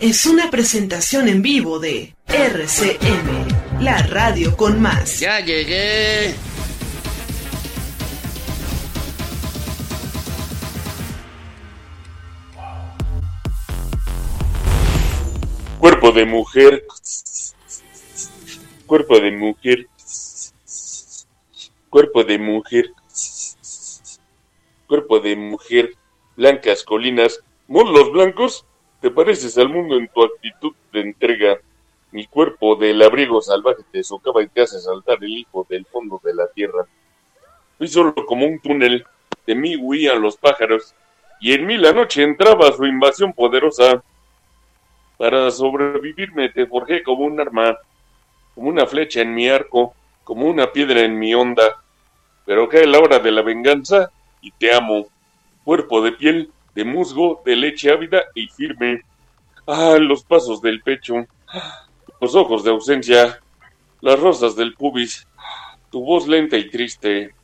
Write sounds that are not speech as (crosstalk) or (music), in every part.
es una presentación en vivo de RCM, la radio con más. Ya llegué. Cuerpo de mujer. Cuerpo de mujer. Cuerpo de mujer. Cuerpo de mujer. Blancas colinas. Muslos blancos te pareces al mundo en tu actitud de entrega. Mi cuerpo del abrigo salvaje te socava y te hace saltar el hijo del fondo de la tierra. Fui solo como un túnel, de mí huían los pájaros, y en mí la noche entraba su invasión poderosa. Para sobrevivirme te forjé como un arma, como una flecha en mi arco, como una piedra en mi onda. Pero cae la hora de la venganza y te amo, cuerpo de piel, de musgo, de leche ávida y firme. Ah, los pasos del pecho, los ojos de ausencia, las rosas del pubis, tu voz lenta y triste,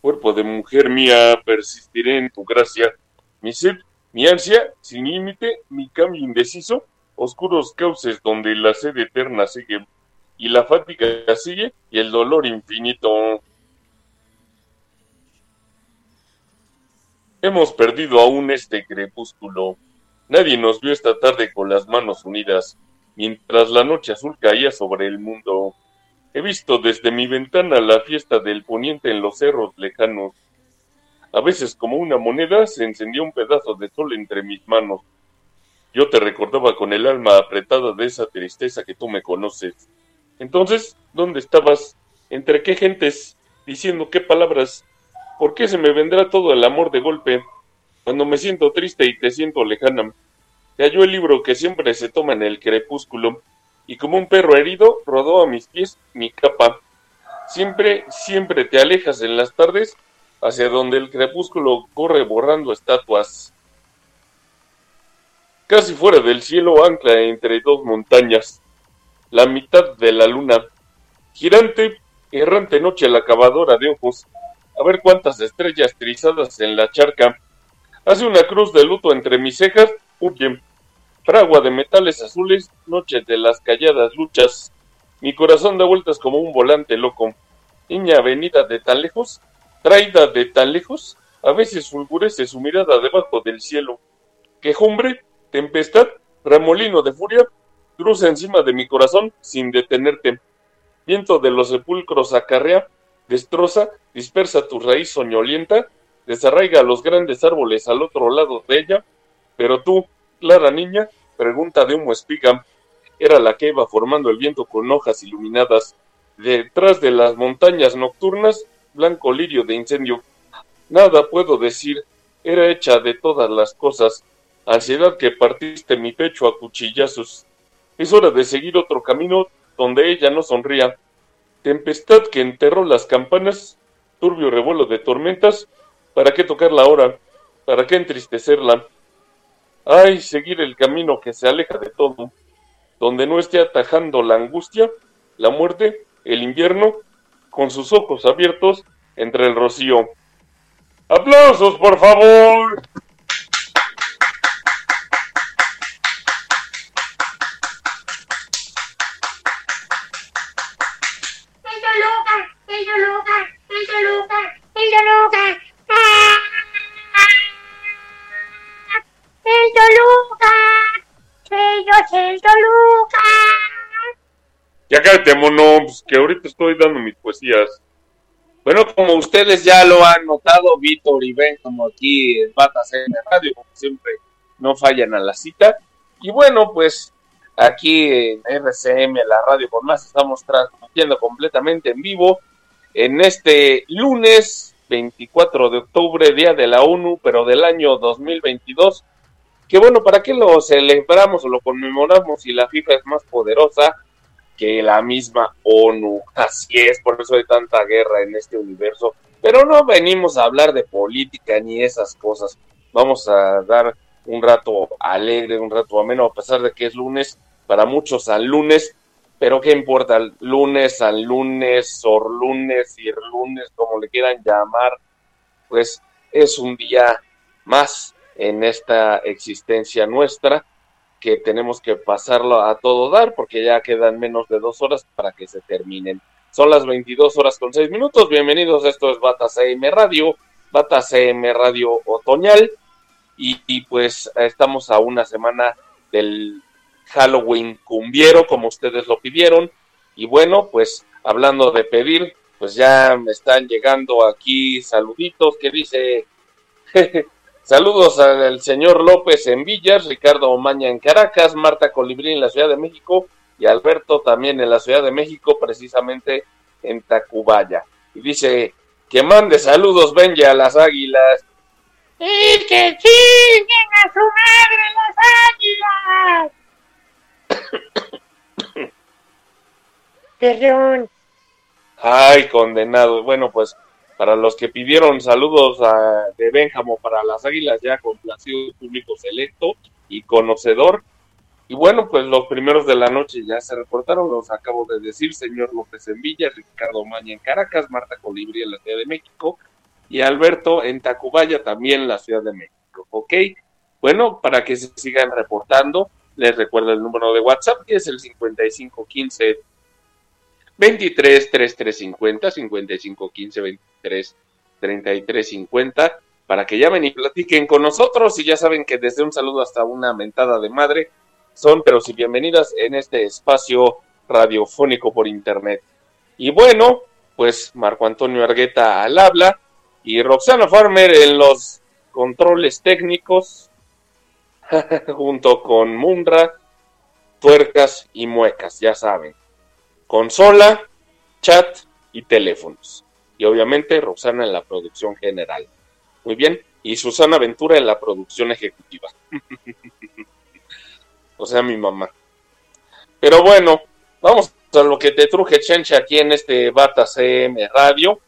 cuerpo de mujer mía, persistiré en tu gracia, mi sed, mi ansia, sin límite, mi cambio indeciso, oscuros cauces donde la sed eterna sigue, y la fatiga sigue, y el dolor infinito. Hemos perdido aún este crepúsculo. Nadie nos vio esta tarde con las manos unidas, mientras la noche azul caía sobre el mundo. He visto desde mi ventana la fiesta del poniente en los cerros lejanos. A veces como una moneda se encendía un pedazo de sol entre mis manos. Yo te recordaba con el alma apretada de esa tristeza que tú me conoces. Entonces, ¿dónde estabas? ¿Entre qué gentes? Diciendo qué palabras ¿Por qué se me vendrá todo el amor de golpe? Cuando me siento triste y te siento lejana. Te halló el libro que siempre se toma en el crepúsculo, y como un perro herido rodó a mis pies mi capa. Siempre, siempre te alejas en las tardes hacia donde el crepúsculo corre borrando estatuas. Casi fuera del cielo ancla entre dos montañas, la mitad de la luna, girante, errante noche la cavadora de ojos, a ver cuántas estrellas trizadas en la charca. Hace una cruz de luto entre mis cejas, huye. Fragua de metales azules, noche de las calladas luchas. Mi corazón da vueltas como un volante loco. Niña venida de tan lejos, traída de tan lejos, a veces fulgurece su mirada debajo del cielo. Quejumbre, tempestad, remolino de furia, cruza encima de mi corazón sin detenerte. Viento de los sepulcros acarrea, destroza, dispersa tu raíz soñolienta, desarraiga los grandes árboles al otro lado de ella, pero tú, clara niña, pregunta de humo espiga, era la que iba formando el viento con hojas iluminadas, detrás de las montañas nocturnas, blanco lirio de incendio. Nada puedo decir, era hecha de todas las cosas, ansiedad que partiste mi pecho a cuchillazos. Es hora de seguir otro camino donde ella no sonría, Tempestad que enterró las campanas, turbio revuelo de tormentas, ¿para qué tocarla ahora? ¿Para qué entristecerla? Ay, seguir el camino que se aleja de todo, donde no esté atajando la angustia, la muerte, el invierno, con sus ojos abiertos entre el rocío. ¡Aplausos, por favor! Cállate, mono, pues, que ahorita estoy dando mis poesías. Bueno, como ustedes ya lo han notado, Víctor y Ben, como aquí en Batas en Radio, como siempre, no fallan a la cita. Y bueno, pues aquí en RCM, la radio por más, estamos transmitiendo completamente en vivo en este lunes 24 de octubre, día de la ONU, pero del año 2022. que bueno, ¿para qué lo celebramos o lo conmemoramos si la FIFA es más poderosa que la misma ONU? Así es, por eso hay tanta guerra en este universo. Pero no venimos a hablar de política ni esas cosas. Vamos a dar un rato alegre, un rato ameno, a pesar de que es lunes, para muchos al lunes, pero qué importa, lunes, al lunes, or lunes, ir lunes, como le quieran llamar, pues es un día más en esta existencia nuestra que tenemos que pasarlo a todo dar porque ya quedan menos de dos horas para que se terminen. Son las 22 horas con 6 minutos. Bienvenidos, esto es Bata CM Radio, Bata CM Radio Otoñal. Y, pues estamos a una semana del Halloween cumbiero, como ustedes lo pidieron. Y bueno, pues hablando de pedir, pues ya me están llegando aquí saluditos que dice (laughs) Saludos al señor López en Villas, Ricardo Omaña en Caracas, Marta Colibrí en la Ciudad de México y Alberto también en la Ciudad de México, precisamente en Tacubaya. Y dice que mande saludos, Benji, a las águilas. ¡Y que chinguen a su madre las águilas! (coughs) Perdón. Ay, condenado. Bueno, pues para los que pidieron saludos de Benjamo para las Águilas, ya complacido público selecto y conocedor. Y bueno, pues los primeros de la noche ya se reportaron, los acabo de decir, señor López en Villa, Ricardo Maña en Caracas, Marta Colibri en la Ciudad de México y Alberto en Tacubaya, también en la Ciudad de México. ¿Ok? Bueno, para que se sigan reportando, les recuerdo el número de WhatsApp, que es el 5515 23 3350 55 15 23 33 50 para que llamen y platiquen con nosotros y ya saben que desde un saludo hasta una mentada de madre son pero si bienvenidas en este espacio radiofónico por internet. Y bueno, pues Marco Antonio Argueta al habla y Roxana Farmer en los controles técnicos (laughs) junto con Mundra, tuercas y muecas, ya saben consola, chat y teléfonos. Y obviamente Roxana en la producción general. Muy bien. Y Susana Ventura en la producción ejecutiva. (laughs) o sea, mi mamá. Pero bueno, vamos a lo que te truje Chencha aquí en este Bata CM Radio.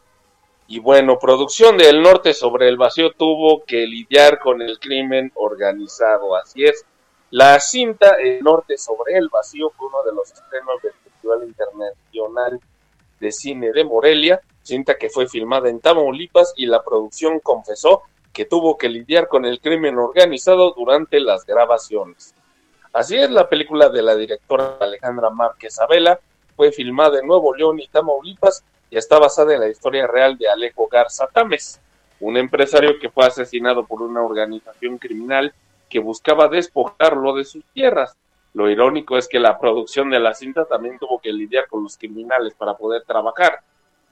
Y bueno, producción del norte sobre el vacío tuvo que lidiar con el crimen organizado. Así es. La cinta El norte sobre el vacío fue uno de los estrenos del Internacional de Cine de Morelia, cinta que fue filmada en Tamaulipas y la producción confesó que tuvo que lidiar con el crimen organizado durante las grabaciones. Así es, la película de la directora Alejandra Márquez Abela fue filmada en Nuevo León y Tamaulipas y está basada en la historia real de Alejo Garza Tames, un empresario que fue asesinado por una organización criminal que buscaba despojarlo de sus tierras. Lo irónico es que la producción de la cinta también tuvo que lidiar con los criminales para poder trabajar.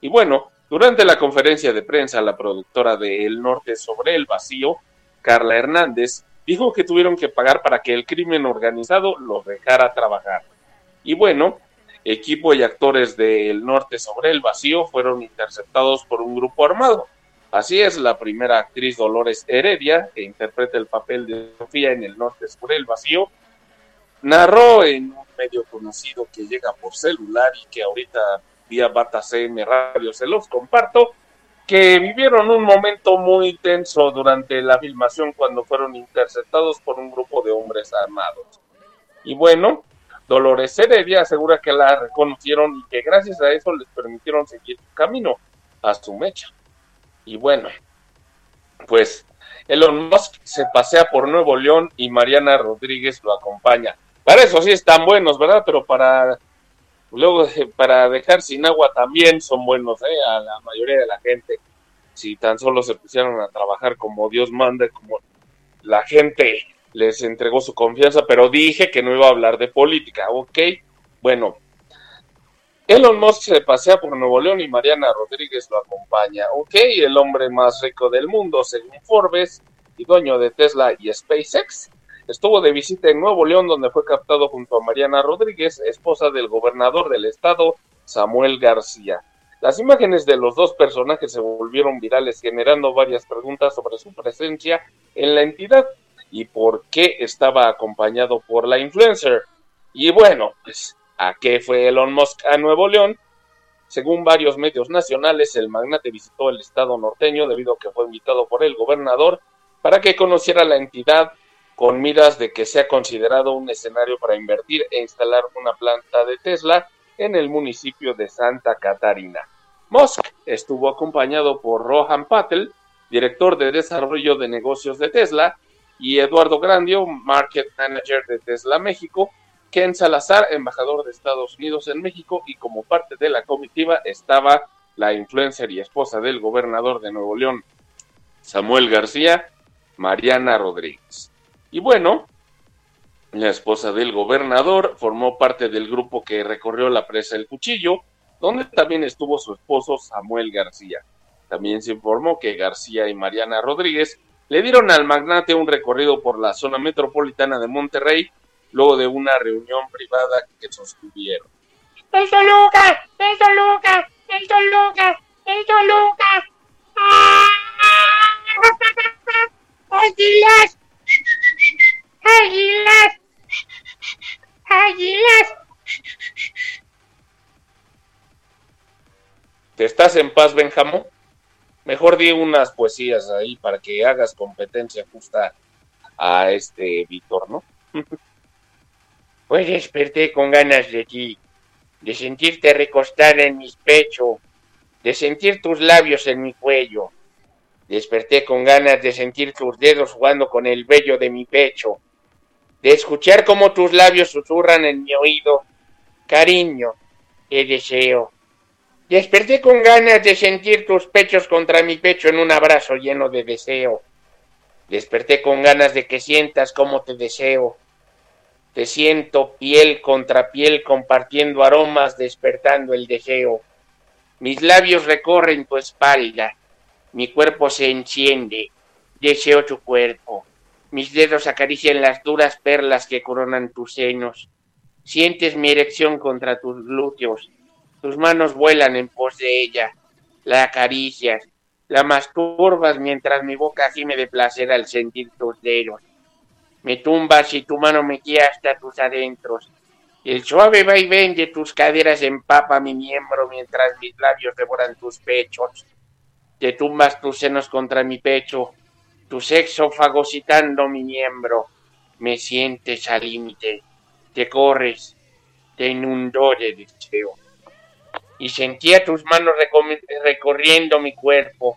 Y bueno, durante la conferencia de prensa, la productora de El Norte sobre el Vacío, Carla Hernández, dijo que tuvieron que pagar para que el crimen organizado los dejara trabajar. Y bueno, equipo y actores de El Norte sobre el Vacío fueron interceptados por un grupo armado. Así es, la primera actriz Dolores Heredia, que interpreta el papel de Sofía en El Norte sobre el Vacío, narró en un medio conocido que llega por celular y que ahorita vía Bata CM Radio se los comparto, que vivieron un momento muy tenso durante la filmación cuando fueron interceptados por un grupo de hombres armados. Y bueno, Dolores Heredia asegura que la reconocieron y que gracias a eso les permitieron seguir su camino a su mecha. Y bueno, pues Elon Musk se pasea por Nuevo León y Mariana Rodríguez lo acompaña. Para eso sí están buenos, ¿verdad? Pero para luego (laughs) para dejar sin agua también son buenos, ¿eh? A la mayoría de la gente. Si tan solo se pusieron a trabajar como Dios manda, como la gente les entregó su confianza, pero dije que no iba a hablar de política, ¿ok? Bueno, Elon Musk se pasea por Nuevo León y Mariana Rodríguez lo acompaña, ¿ok? El hombre más rico del mundo, según Forbes, y dueño de Tesla y SpaceX, Estuvo de visita en Nuevo León, donde fue captado junto a Mariana Rodríguez, esposa del gobernador del estado, Samuel García. Las imágenes de los dos personajes se volvieron virales, generando varias preguntas sobre su presencia en la entidad. y por qué estaba acompañado por la influencer. Y bueno, pues, ¿a qué fue Elon Musk a Nuevo León? Según varios medios nacionales, el magnate visitó el estado norteño debido a que fue invitado por el gobernador para que conociera la entidad con miras de que sea considerado un escenario para invertir e instalar una planta de Tesla en el municipio de Santa Catarina. Musk estuvo acompañado por Rohan Patel, director de desarrollo de negocios de Tesla, y Eduardo Grandio, market manager de Tesla México, Ken Salazar, embajador de Estados Unidos en México, y como parte de la comitiva estaba la influencer y esposa del gobernador de Nuevo León, Samuel García, Mariana Rodríguez. Y bueno, la esposa del gobernador formó parte del grupo que recorrió la presa El Cuchillo, donde también estuvo su esposo Samuel García. También se informó que García y Mariana Rodríguez le dieron al magnate un recorrido por la zona metropolitana de Monterrey luego de una reunión privada que sostuvieron. ¡El Toluca! ¡El Toluca! ¡El Toluca! ¡El Toluca! ¡Águilas! ¡Águilas! ¡Águilas! ¿Te estás en paz, Benjamín? Mejor di unas poesías ahí para que hagas competencia justa a este Víctor, ¿no? (laughs) Pues desperté con ganas de ti, de sentirte recostada en mi pecho, de sentir tus labios en mi cuello. Desperté con ganas de sentir tus dedos jugando con el vello de mi pecho, de escuchar cómo tus labios susurran en mi oído. Cariño, te deseo. Desperté con ganas de sentir tus pechos contra mi pecho en un abrazo lleno de deseo. Desperté con ganas de que sientas cómo te deseo te siento piel contra piel compartiendo aromas, despertando el deseo. Mis labios recorren tu espalda, mi cuerpo se enciende, deseo tu cuerpo. Mis dedos acarician las duras perlas que coronan tus senos. Sientes mi erección contra tus glúteos. Tus manos vuelan en pos de ella. La acaricias. La masturbas mientras mi boca gime de placer al sentir tus dedos me tumbas y tu mano me guía hasta tus adentros. El suave vaivén de tus caderas empapa mi miembro mientras mis labios devoran tus pechos. Te tumbas tus senos contra mi pecho, tu sexo fagocitando mi miembro. Me sientes al límite, te corres, te inundó de deseo. Y sentía tus manos recorriendo mi cuerpo,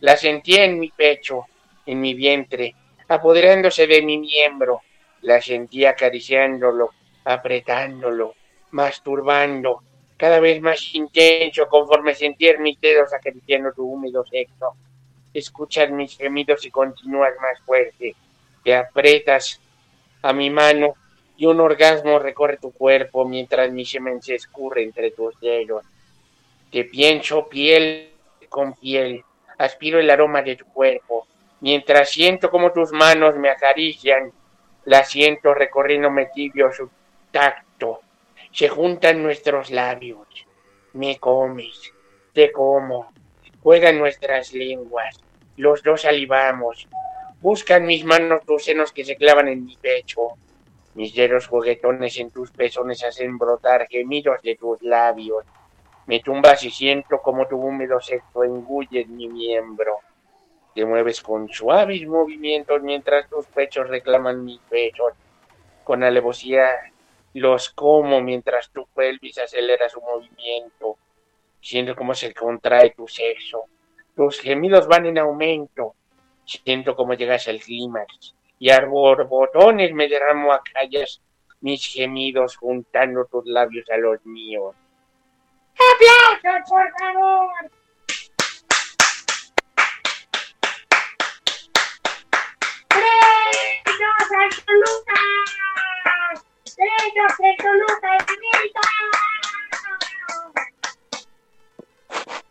la sentía en mi pecho, en mi vientre, apoderándose de mi miembro. La sentí acariciándolo, apretándolo, masturbando, cada vez más intenso conforme sentía mis dedos acariciando tu húmedo sexo. Escuchas mis gemidos y continúas más fuerte. Te aprietas a mi mano y un orgasmo recorre tu cuerpo mientras mi semen se escurre entre tus dedos. Te pienso piel con piel, aspiro el aroma de tu cuerpo, Mientras siento como tus manos me acarician, la siento recorriéndome tibio su tacto. Se juntan nuestros labios. Me comes, te como. Juegan nuestras lenguas. Los dos salivamos. Buscan mis manos tus senos que se clavan en mi pecho. Mis dedos juguetones en tus pezones hacen brotar gemidos de tus labios. Me tumbas y siento como tu húmedo sexo engulle mi miembro. Te mueves con suaves movimientos mientras tus pechos reclaman mis pechos. Con alevosía los como mientras tu pelvis acelera su movimiento. Siento cómo se contrae tu sexo. Tus gemidos van en aumento. Siento cómo llegas al clímax. Y a botones me derramo a calles mis gemidos juntando tus labios a los míos. ¡Aplausos, por favor!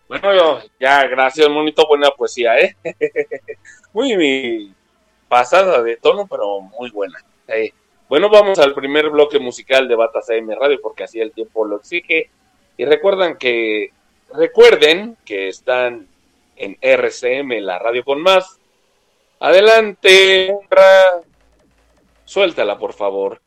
Bueno, yo, ya, gracias, monito, buena poesía, ¿eh? (laughs) muy pasada de tono, pero muy buena. Eh, bueno, vamos al primer bloque musical de Batas AM Radio, porque así el tiempo lo exige. Y recuerdan que, recuerden que están en RCM, la radio con más. Adelante, suéltala, por favor.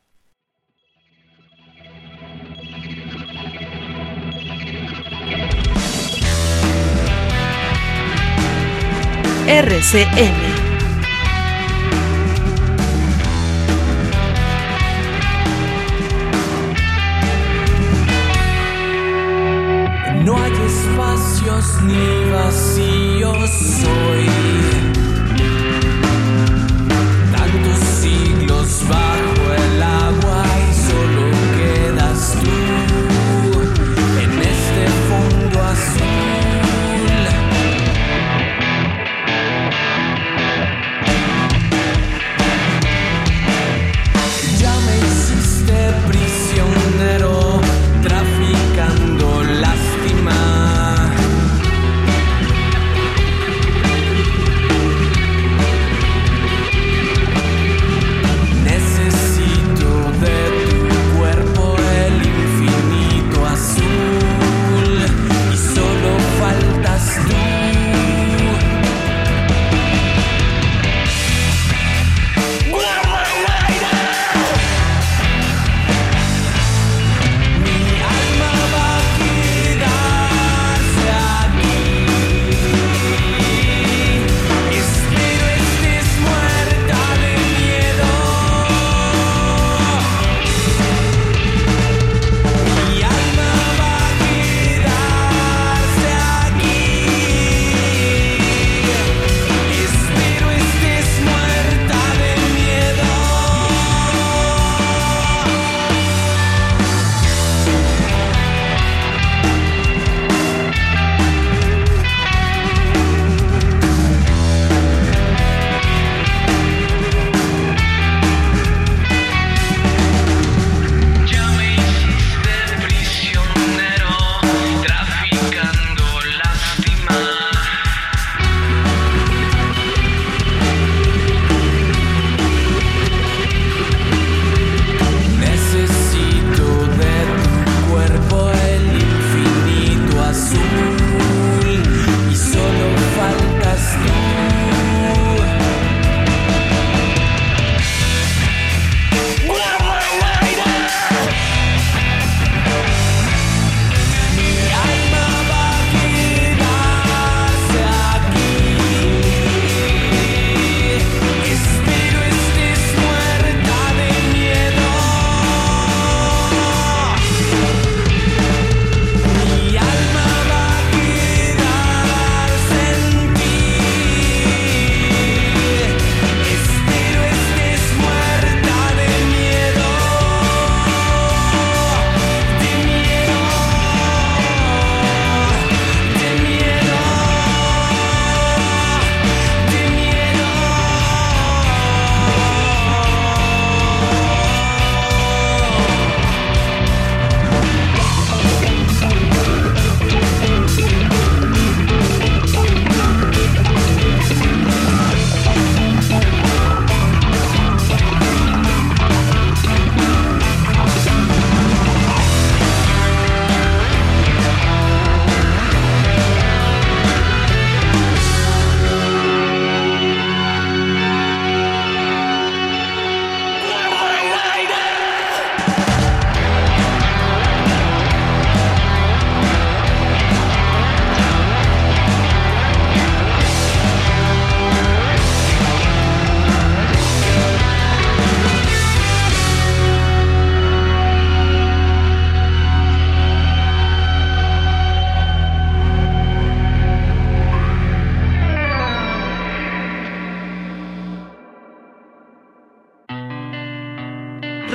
RCN. No hay espacios ni vacíos, soy.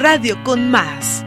radio con más.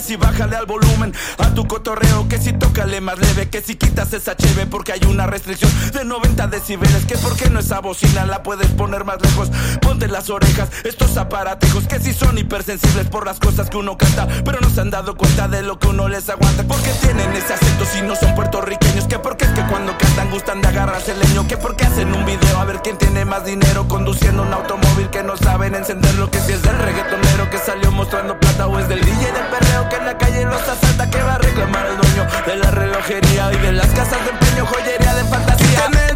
que si bájale al volumen, a tu cotorreo, que si tócale más leve, que si quitas esa cheve porque hay una restricción de 90 decibeles, que por qué no esa bocina la puedes poner más lejos, ponte las orejas, estos aparatejos que si son hipersensibles por las cosas que uno canta, pero no se han dado cuenta de lo que uno les aguanta, porque tienen ese acento si no son puertorriqueños, que porque es que cuando cantan gustan de agarrarse leño, que porque hacen un video a ver quién tiene más dinero conduciendo un automóvil que no saben encenderlo, que si es del reggaetonero que salió mostrando plata o es del DJ del perreo que en la calle los asalta, que va a reclamar el dueño de la relojería y de las casas de empeño, joyería de fantasía.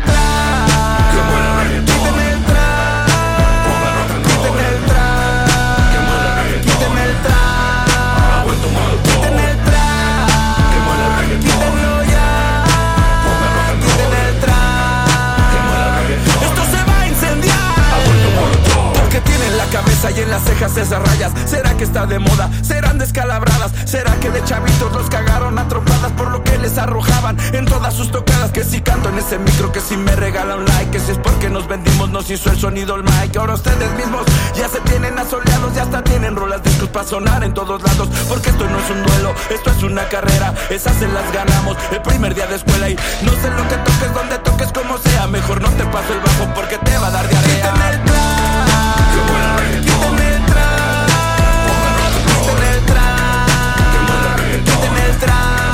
Tienen la cabeza y en las cejas esas rayas. ¿Será que está de moda? ¿Serán descalabradas? ¿Será que de chavitos los cagaron a trompadas por lo que les arrojaban en todas sus tocadas? Que si canto en ese micro, que si me regala un like, que si es porque nos vendimos, nos hizo el sonido el mic. Ahora ustedes mismos ya se tienen asoleados, ya hasta tienen rolas discos para sonar en todos lados. Porque esto no es un duelo, esto es una carrera. Esas se las ganamos el primer día de escuela y no sé lo que toques, donde toques, como sea. Mejor no te paso el bajo porque te va a dar diarrea. entrar.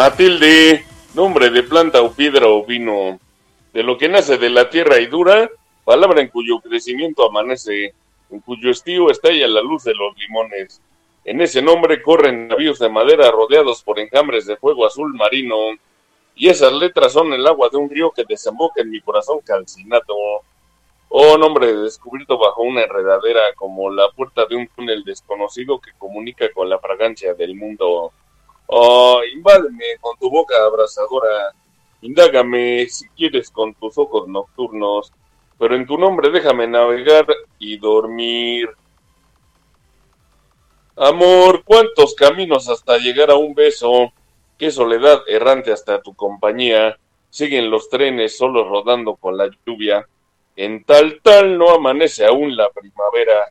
Matilde, nombre de planta o piedra o vino, de lo que nace de la tierra y dura, palabra en cuyo crecimiento amanece, en cuyo estío estalla la luz de los limones. En ese nombre corren navíos de madera rodeados por enjambres de fuego azul marino, y esas letras son el agua de un río que desemboca en mi corazón calcinado. Oh, nombre descubierto bajo una enredadera como la puerta de un túnel desconocido que comunica con la fragancia del mundo. Oh, invádeme con tu boca abrasadora, indágame si quieres con tus ojos nocturnos, pero en tu nombre déjame navegar y dormir. Amor, cuántos caminos hasta llegar a un beso, qué soledad errante hasta tu compañía, siguen los trenes solo rodando con la lluvia, en tal tal no amanece aún la primavera,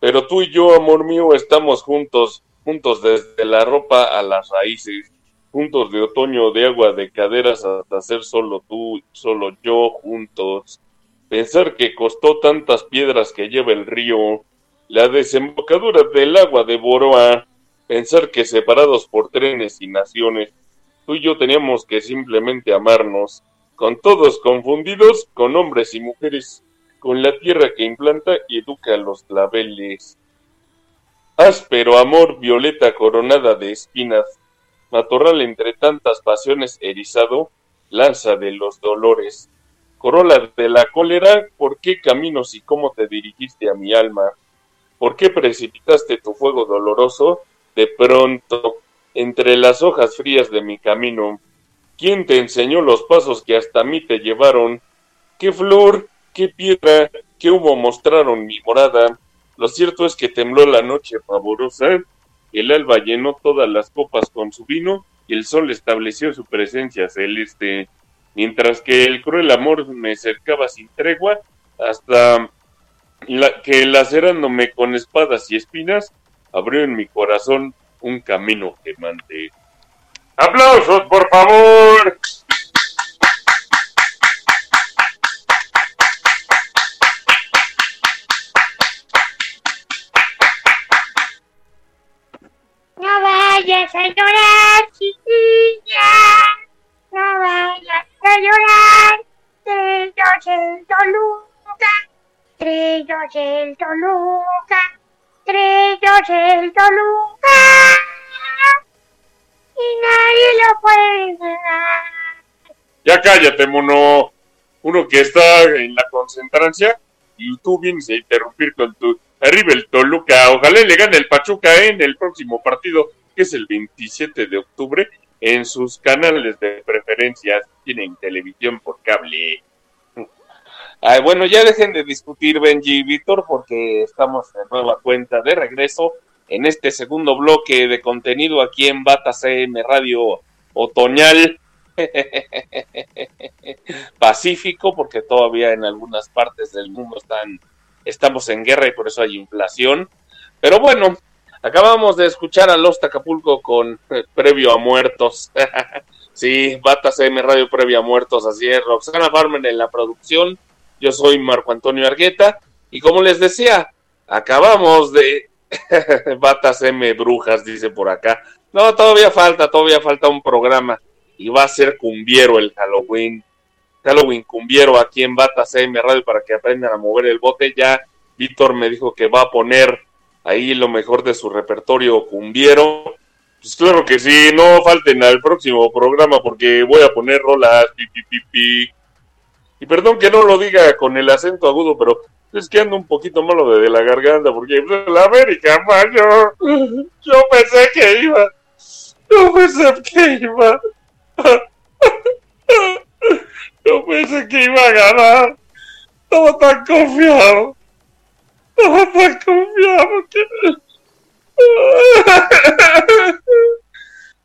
pero tú y yo, amor mío, estamos juntos, juntos desde la ropa a las raíces, juntos de otoño, de agua, de caderas hasta ser solo tú, solo yo, juntos. Pensar que costó tantas piedras que lleva el río, la desembocadura del agua de Boroa, pensar que separados por trenes y naciones, tú y yo teníamos que simplemente amarnos, con todos confundidos, con hombres y mujeres, con la tierra que implanta y educa los claveles. Áspero amor, violeta coronada de espinas, matorral entre tantas pasiones erizado, lanza de los dolores. Corola de la cólera, ¿por qué caminos y cómo te dirigiste a mi alma? ¿Por qué precipitaste tu fuego doloroso de pronto entre las hojas frías de mi camino? ¿Quién te enseñó los pasos que hasta mí te llevaron? ¿Qué flor, qué piedra, qué humo mostraron mi morada? Lo cierto es que tembló la noche pavorosa, el alba llenó todas las copas con su vino y el sol estableció su presencia celeste, mientras que el cruel amor me cercaba sin tregua hasta que lacerándome con espadas y espinas abrió en mi corazón un camino quemante. ¡Aplausos, por favor! No vayas a llorar, chiquilla. No vayas a llorar. Trillos el Toluca. Trillos el Toluca. Trillos el Toluca. Y nadie lo puede negar. Ya cállate, mono. Uno que está en la concentrancia y tú vienes a interrumpir con tu arriba el Toluca. Ojalá le gane el Pachuca en el próximo partido, que es el 27 de octubre, en sus canales de preferencia. Tienen televisión por cable. Ay, bueno, ya dejen de discutir Benji y Víctor porque estamos de nueva cuenta de regreso en este segundo bloque de contenido aquí en Bata CM Radio Otoñal (laughs) Pacífico porque todavía en algunas partes del mundo están estamos en guerra y por eso hay inflación. Pero bueno, acabamos de escuchar a Los Acapulco con eh, Previo a Muertos. (laughs) sí, Bata CM Radio Previo a Muertos, así es. Roxana Farmer en la producción. Yo soy Marco Antonio Argueta. Y como les decía, acabamos de (laughs) Batas M Brujas, dice por acá. No, todavía falta, todavía falta un programa. Y va a ser cumbiero el Halloween. Halloween cumbiero aquí en Batas M Radio para que aprendan a mover el bote. Ya Víctor me dijo que va a poner ahí lo mejor de su repertorio cumbiero. Pues claro que sí, no falten al próximo programa porque voy a poner rolas. Pi, pi, pi. Y perdón que no lo diga con el acento agudo, pero es que ando un poquito malo de, la garganta porque pues, la América, mayo. Yo pensé que iba. Yo pensé que iba. Yo pensé que iba a ganar. Estaba tan confiado. Tan confiado que.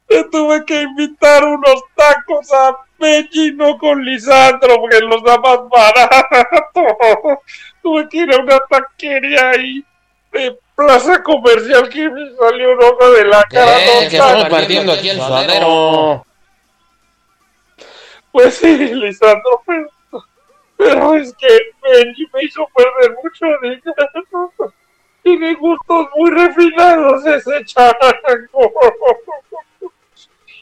(laughs) Tuve que invitar unos tacos a Pechino con Lisandro porque los da más barato. Tuve que ir a una taquería ahí de plaza comercial que me salió un ojo de la cara. Eh, que estamos partiendo aquí el suadero. Pues sí, Lisandro, pero, pero es que Benji me hizo perder mucho dinero. Tiene gustos muy refinados ese chango.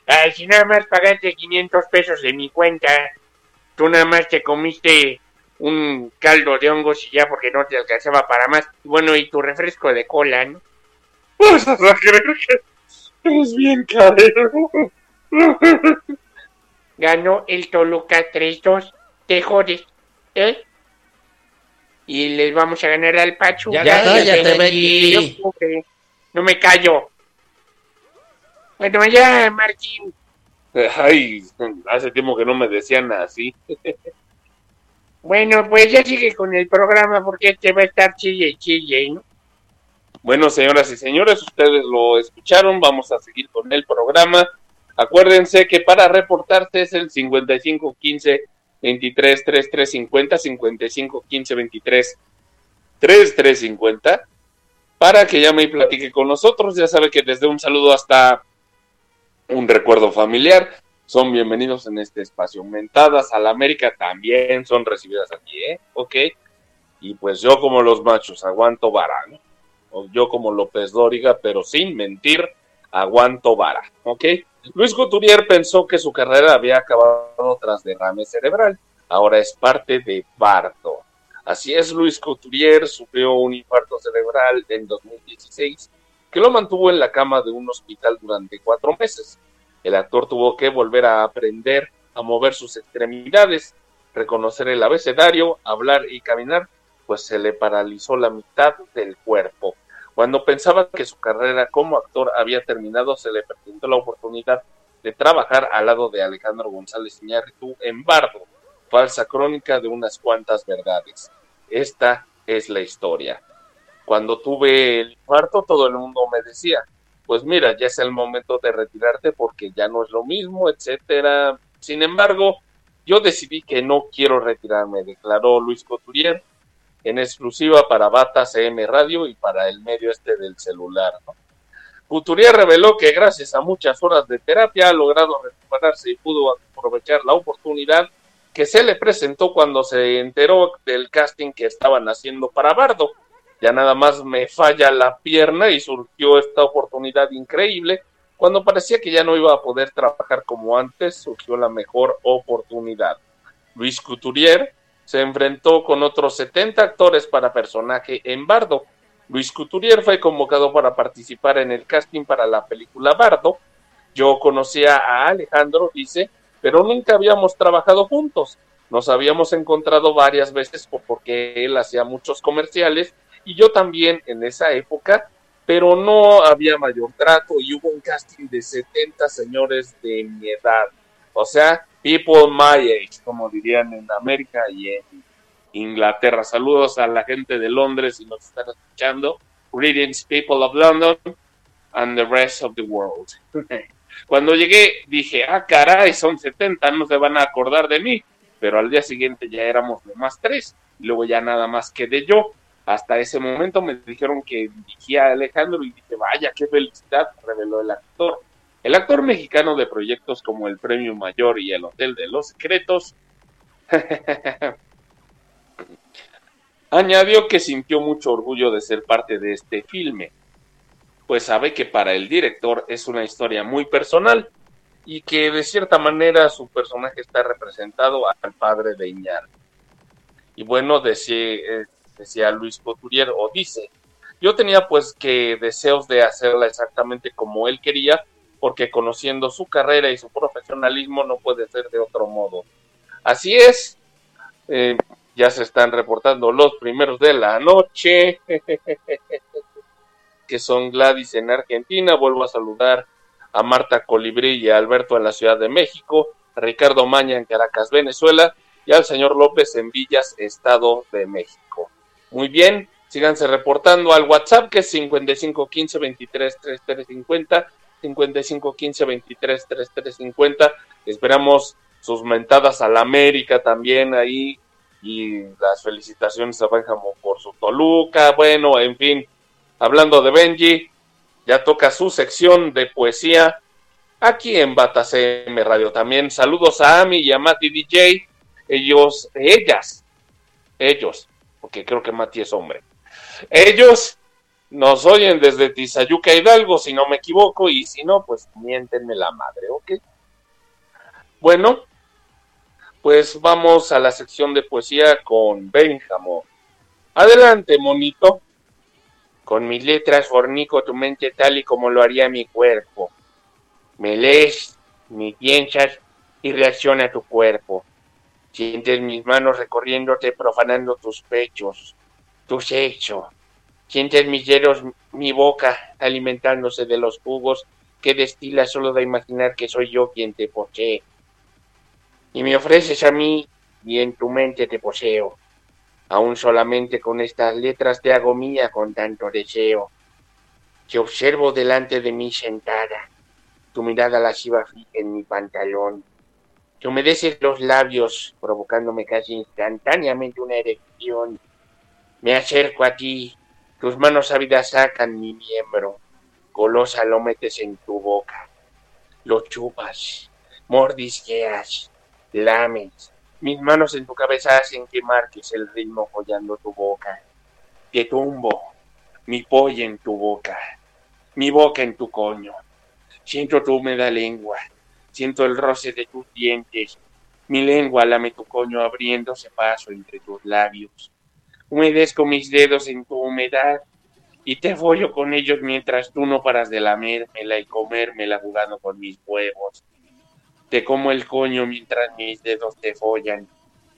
Ay, si nada más pagaste 500 pesos de mi cuenta, tú nada más te comiste un caldo de hongos y ya porque no te alcanzaba para más. Bueno, y tu refresco de cola, ¿no? Vas a creer que eres bien carero. Ganó el Toluca 3-2. Te jodes, ¿eh? Y les vamos a ganar al Pachu. Ya. Yo pobre, No me callo. Bueno, ya, Martín. Ay, hace tiempo que no me decían así. Bueno, pues ya sigue con el programa porque este va a estar chille y chille, ¿no? Bueno, señoras y señores, ustedes lo escucharon, vamos a seguir con el programa. Acuérdense que para reportarse es el 5515 23 3350 5515 23 3350 para que llame y platique con nosotros. Ya sabe que desde un saludo hasta un recuerdo familiar son bienvenidos en este espacio. Mentadas a la América también son recibidas aquí, ¿eh? Ok. Y pues yo como los machos aguanto vara, ¿no? O yo como López Dóriga, pero sin mentir, aguanto vara, ¿ok? Luis Couturier pensó que su carrera había acabado tras derrame cerebral. Ahora es parte de Bardo. Así es, Luis Couturier sufrió un infarto cerebral en 2016 que lo mantuvo en la cama de un hospital durante cuatro meses. El actor tuvo que volver a aprender a mover sus extremidades, reconocer el abecedario, hablar y caminar, pues se le paralizó la mitad del cuerpo. Cuando pensaba que su carrera como actor había terminado, se le presentó la oportunidad de trabajar al lado de Alejandro González Iñárritu en Bardo, falsa crónica de unas cuantas verdades. Esta es la historia. Cuando tuve el infarto, todo el mundo me decía, pues mira, ya es el momento de retirarte porque ya no es lo mismo, etcétera. Sin embargo, yo decidí que no quiero retirarme, declaró Luis Couturier en exclusiva para Bata CM Radio y para el medio este del celular. ¿no? Couturier reveló que gracias a muchas horas de terapia ha logrado recuperarse y pudo aprovechar la oportunidad que se le presentó cuando se enteró del casting que estaban haciendo para Bardo. Ya nada más me falla la pierna y surgió esta oportunidad increíble. Cuando parecía que ya no iba a poder trabajar como antes, surgió la mejor oportunidad. Luis Couturier se enfrentó con otros 70 actores para personaje en Bardo. Luis Couturier fue convocado para participar en el casting para la película Bardo. Yo conocía a Alejandro, dice, pero nunca habíamos trabajado juntos. Nos habíamos encontrado varias veces porque él hacía muchos comerciales y yo también en esa época, pero no había mayor trato y hubo un casting de 70 señores de mi edad. O sea, people my age, como dirían en América y en Inglaterra. Saludos a la gente de Londres y nos están escuchando. Greetings, people of London and the rest of the world. (laughs) Cuando llegué dije, ah, caray, son 70, no se van a acordar de mí. Pero al día siguiente ya éramos nomás tres. Y luego ya nada más quedé yo. Hasta ese momento me dijeron que dirigía a Alejandro y dije, vaya, qué felicidad, reveló el actor. El actor mexicano de proyectos como El Premio Mayor y El Hotel de los Secretos (laughs) añadió que sintió mucho orgullo de ser parte de este filme, pues sabe que para el director es una historia muy personal y que de cierta manera su personaje está representado al padre de Iñar. Y bueno, decía, decía Luis Couturier, o dice, yo tenía pues que deseos de hacerla exactamente como él quería, porque conociendo su carrera y su profesionalismo no puede ser de otro modo. Así es, eh, ya se están reportando los primeros de la noche, (laughs) que son Gladys en Argentina, vuelvo a saludar a Marta Colibrí y a Alberto en la Ciudad de México, a Ricardo Maña en Caracas, Venezuela, y al señor López en Villas, Estado de México. Muy bien, síganse reportando al WhatsApp que es 5515 23 3350 5515 23 3350 esperamos sus mentadas a la América también ahí y las felicitaciones a Benjamín por su Toluca, bueno, en fin, hablando de Benji, ya toca su sección de poesía aquí en Bata CM Radio también. Saludos a Ami y a Mati DJ, ellos, ellas, ellos, porque creo que Mati es hombre. Ellos Nos oyen desde Tizayuca Hidalgo, si no me equivoco, y si no, pues miéntenme la madre, ¿ok? Bueno, pues vamos a la sección de poesía con Benjamo. Adelante, monito. Con mis letras fornico tu mente tal y como lo haría mi cuerpo. Me lees, me piensas y reacciona tu cuerpo. Sientes mis manos recorriéndote, profanando tus pechos, tu sexo. Sientes mis dedos, mi boca, alimentándose de los jugos que destila solo de imaginar que soy yo quien te posee. Y me ofreces a mí y en tu mente te poseo. Aún solamente con estas letras te hago mía con tanto deseo. Te observo delante de mí sentada, tu mirada lasciva fija en mi pantalón. Te humedeces los labios, provocándome casi instantáneamente una erección. Me acerco a ti, tus manos ávidas sacan mi miembro. Golosa lo metes en tu boca. Lo chupas, mordisqueas, lames. Mis manos en tu cabeza hacen que marques el ritmo follando tu boca. Te tumbo, mi polla en tu boca, mi boca en tu coño. Siento tu húmeda lengua, siento el roce de tus dientes. Mi lengua lame tu coño abriéndose paso entre tus labios. Humedezco mis dedos en tu humedad y te follo con ellos mientras tú no paras de lamérmela y comérmela jugando con mis huevos. Te como el coño mientras mis dedos te follan.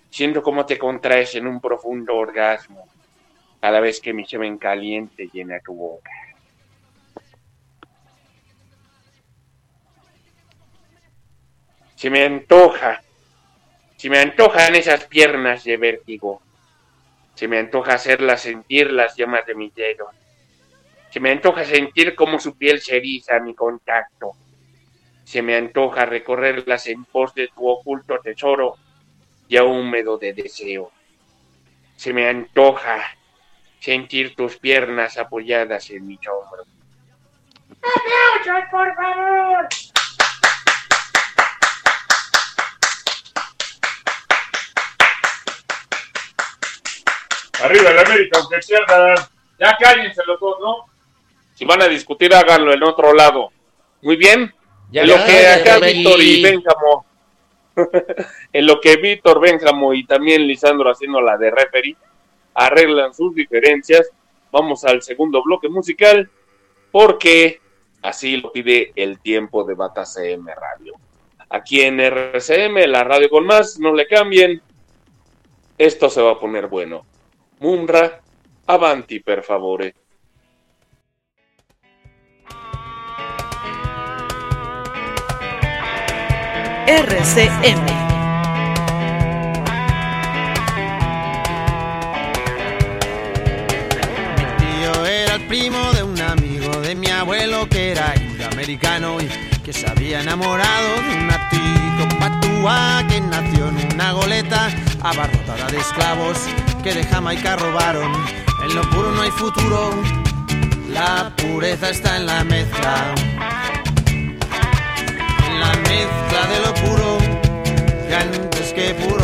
Siento cómo te contraes en un profundo orgasmo, a la vez que mi semen caliente llena tu boca. Se me antoja, se me antojan esas piernas de vértigo. Se me antoja hacerlas sentir las llamas de mis dedos. Se me antoja sentir cómo su piel se eriza a mi contacto. Se me antoja recorrerlas en pos de tu oculto tesoro, ya húmedo de deseo. Se me antoja sentir tus piernas apoyadas en mis hombros. ¡Aplausos, por favor! Arriba el América, aunque pierdan. Ya cállense los dos, ¿no? Si van a discutir, háganlo en otro lado. Muy bien. Ya, en lo que ya, acá. Víctor y Benjamo. (laughs) en lo que Víctor, Benjamo y también Lisandro haciendo la de referee arreglan sus diferencias. Vamos al segundo bloque musical porque así lo pide el tiempo de Bata CM Radio. Aquí en RCM, la radio con más, no le cambien. Esto se va a poner bueno. Mumra, avanti per favore. RCM. Tío era el primo de un amigo de mi abuelo que era americano y que se había enamorado de una tico patúa que nació en una goleta abarrotada de esclavos que de Jamaica robaron. En lo puro no hay futuro, la pureza está en la mezcla. En la mezcla de lo puro, que antes que puro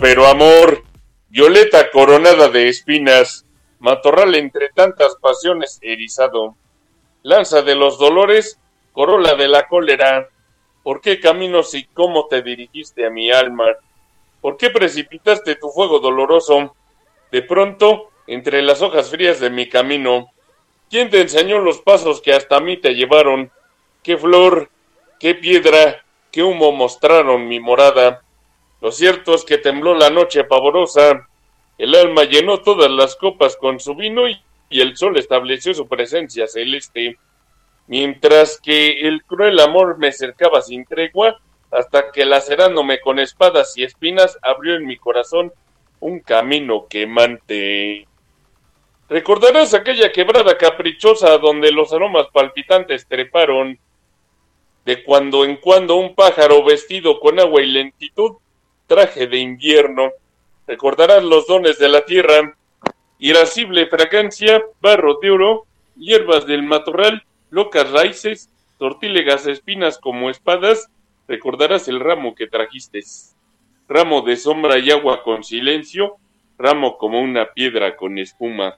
Áspero amor, violeta coronada de espinas, matorral entre tantas pasiones erizado, lanza de los dolores, corola de la cólera, ¿por qué caminos y cómo te dirigiste a mi alma? ¿Por qué precipitaste tu fuego doloroso? De pronto, entre las hojas frías de mi camino, ¿quién te enseñó los pasos que hasta mí te llevaron? ¿Qué flor, qué piedra, qué humo mostraron mi morada? Lo cierto es que tembló la noche pavorosa, el alma llenó todas las copas con su vino y, el sol estableció su presencia celeste, mientras que el cruel amor me cercaba sin tregua, hasta que lacerándome con espadas y espinas abrió en mi corazón un camino quemante. Recordarás aquella quebrada caprichosa donde los aromas palpitantes treparon, de cuando en cuando un pájaro vestido con agua y lentitud traje de invierno. Recordarás los dones de la tierra, irascible fragancia, barro de oro, hierbas del matorral, locas raíces, tortílegas espinas como espadas. Recordarás el ramo que trajiste, ramo de sombra y agua con silencio, ramo como una piedra con espuma.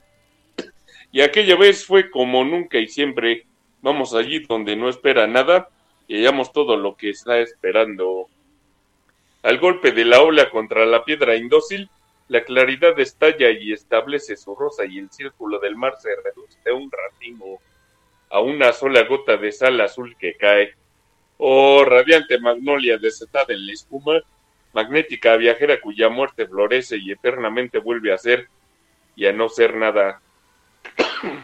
Y aquella vez fue como nunca y siempre. Vamos allí donde no espera nada, y hallamos todo lo que está esperando. Al golpe de la ola contra la piedra indócil, la claridad estalla y establece su rosa y el círculo del mar se reduce de un racimo a una sola gota de sal azul que cae. Oh, radiante magnolia desatada en la espuma, magnética viajera cuya muerte florece y eternamente vuelve a ser y a no ser nada. (coughs)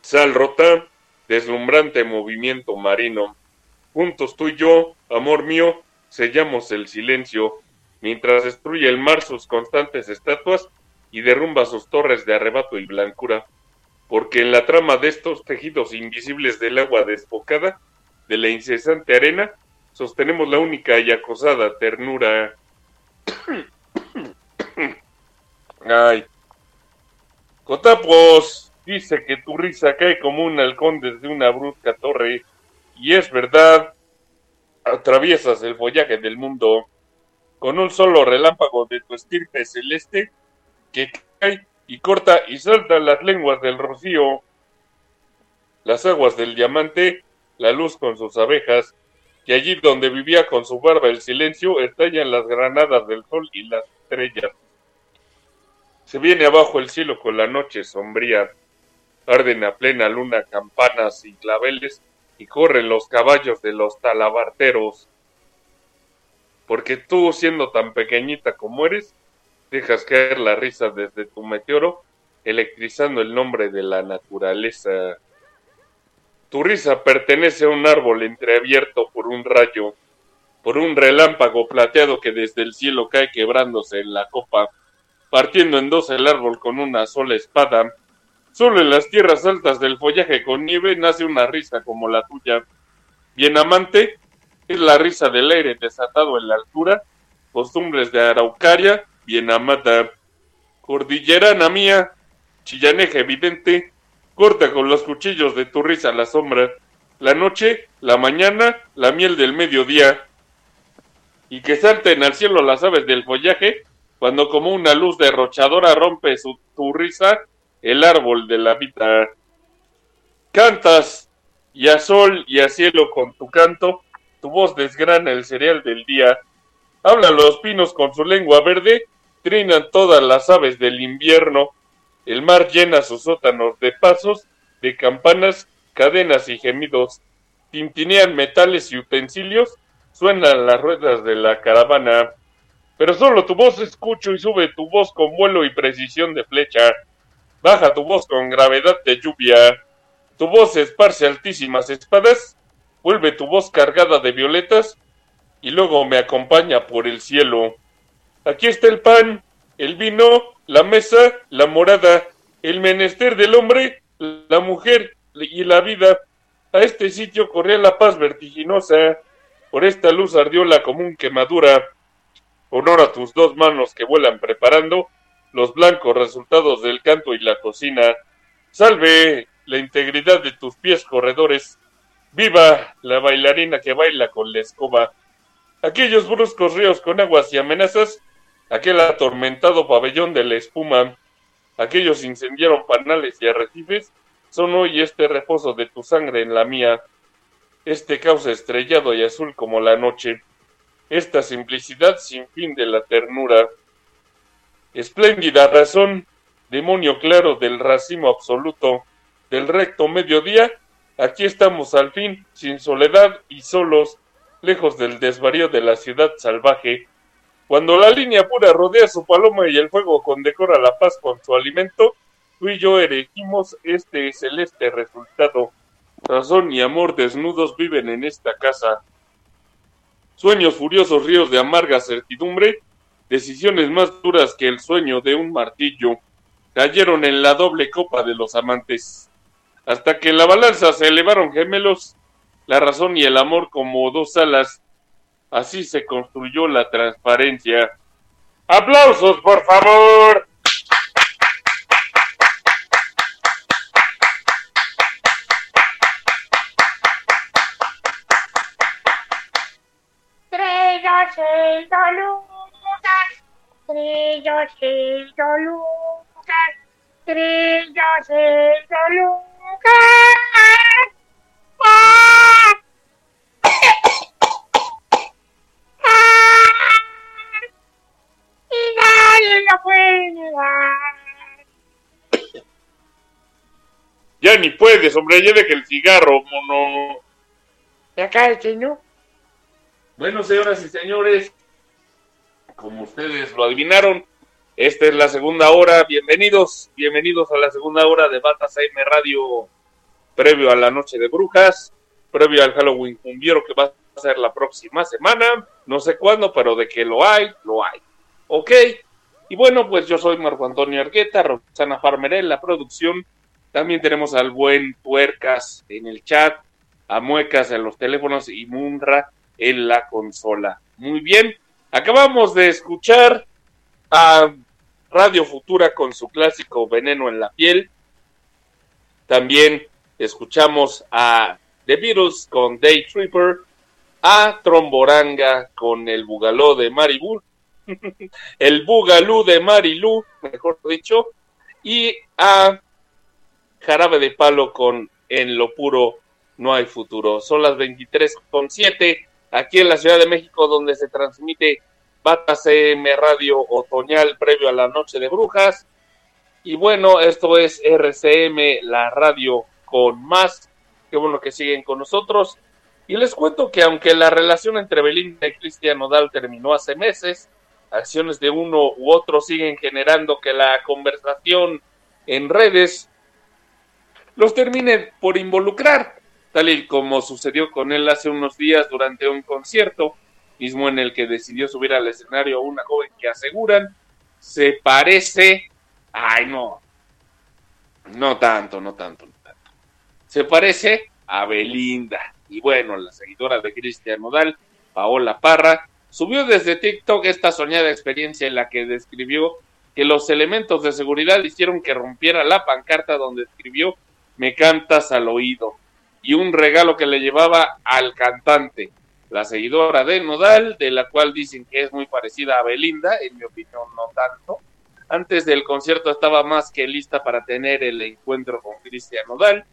Sal rota, deslumbrante movimiento marino. Juntos tú y yo, amor mío, sellamos el silencio, mientras destruye el mar sus constantes estatuas y derrumba sus torres de arrebato y blancura, porque en la trama de estos tejidos invisibles del agua desbocada, de la incesante arena, sostenemos la única y acosada ternura. (coughs) Ay. Cotapos dice que tu risa cae como un halcón desde una brusca torre, y es verdad, atraviesas el follaje del mundo con un solo relámpago de tu estirpe celeste que cae y corta y salta las lenguas del rocío, las aguas del diamante, la luz con sus abejas, y allí donde vivía con su barba el silencio estallan las granadas del sol y las estrellas. Se viene abajo el cielo con la noche sombría, arden a plena luna campanas y claveles y corren los caballos de los talabarteros. Porque tú, siendo tan pequeñita como eres, dejas caer la risa desde tu meteoro, electrizando el nombre de la naturaleza. Tu risa pertenece a un árbol entreabierto por un rayo, por un relámpago plateado que desde el cielo cae quebrándose en la copa, partiendo en dos el árbol con una sola espada. Solo en las tierras altas del follaje con nieve nace una risa como la tuya. Bien amante, es la risa del aire desatado en la altura, costumbres de araucaria, bien amada. Cordillerana mía, chillaneja evidente, corta con los cuchillos de tu risa la sombra, la noche, la mañana, la miel del mediodía, y que salten al cielo las aves del follaje, cuando como una luz derrochadora rompe su, tu risa el árbol de la vida. Cantas, y a sol y a cielo con tu canto, tu voz desgrana el cereal del día. Hablan los pinos con su lengua verde, trinan todas las aves del invierno. El mar llena sus sótanos de pasos, de campanas, cadenas y gemidos. Tintinean metales y utensilios, suenan las ruedas de la caravana. Pero solo tu voz escucho y sube tu voz con vuelo y precisión de flecha. Baja tu voz con gravedad de lluvia. Tu voz esparce altísimas espadas, vuelve tu voz cargada de violetas y luego me acompaña por el cielo. Aquí está el pan, el vino, la mesa, la morada, el menester del hombre, la mujer y la vida. A este sitio corría la paz vertiginosa, por esta luz ardió la común quemadura. Honor a tus dos manos que vuelan preparando los blancos resultados del canto y la cocina. Salve la integridad de tus pies corredores. Viva la bailarina que baila con la escoba. Aquellos bruscos ríos con aguas y amenazas, aquel atormentado pabellón de la espuma, aquellos incendiaron panales y arrecifes, son hoy este reposo de tu sangre en la mía, este cauce estrellado y azul como la noche, esta simplicidad sin fin de la ternura. Espléndida razón, demonio claro del racimo absoluto, del recto mediodía, aquí estamos al fin, sin soledad y solos, lejos del desvarío de la ciudad salvaje. Cuando la línea pura rodea su paloma y el fuego condecora la paz con su alimento, tú y yo elegimos este celeste resultado. Razón y amor desnudos viven en esta casa. Sueños furiosos ríos de amarga certidumbre, decisiones más duras que el sueño de un martillo, cayeron en la doble copa de los amantes. Hasta que en la balanza se elevaron gemelos, la razón y el amor como dos alas. Así se construyó la transparencia. ¡Aplausos, por favor! Trillos y Tolucas, Trillos y Lucas, Trillos y Lucas. ¡Ah! ¡Ah! Y nadie lo puede. Ya ni puedes, hombre, ya que el cigarro, mono. Ya cállate, ¿no? Bueno, señoras y señores, como ustedes lo adivinaron, esta es la segunda hora. Bienvenidos, bienvenidos a la segunda hora de Batas AM Radio, previo a la Noche de Brujas, previo al Halloween Cumbiero que va a ser la próxima semana. No sé cuándo, pero de que lo hay, lo hay. ¿Ok? Y bueno, pues yo soy Marco Antonio Argueta, Roxana Farmer en la producción. También tenemos al buen Puercas en el chat, a Muecas en los teléfonos y Munra en la consola. Muy bien, acabamos de escuchar a Radio Futura con su clásico Veneno en la piel. También escuchamos a The Beatles con Day Tripper, a Tromboranga con el Bugaló de Maribú, (laughs) el Bugalú de Marilú, mejor dicho, y a Jarabe de Palo con En lo puro no hay futuro. Son las 23 con 7 aquí en la Ciudad de México donde se transmite Bata CM Radio Otoñal previo a la Noche de Brujas. Y bueno, esto es RCM, la radio con más. Qué bueno que siguen con nosotros. Y les cuento que aunque la relación entre Belinda y Cristian Nodal terminó hace meses, acciones de uno u otro siguen generando que la conversación en redes los termine por involucrar, tal y como sucedió con él hace unos días durante un concierto, mismo en el que decidió subir al escenario a una joven que aseguran se parece, ay no, no tanto, no tanto, no tanto, se parece a Belinda. Y bueno, la seguidora de Cristian Nodal, Paola Parra, subió desde TikTok esta soñada experiencia en la que describió que los elementos de seguridad hicieron que rompiera la pancarta donde escribió Me cantas al oído y un regalo que le llevaba al cantante, la seguidora de Nodal, de la cual dicen que es muy parecida a Belinda, en mi opinión no tanto. Antes del concierto estaba más que lista para tener el encuentro con Cristian Nodal.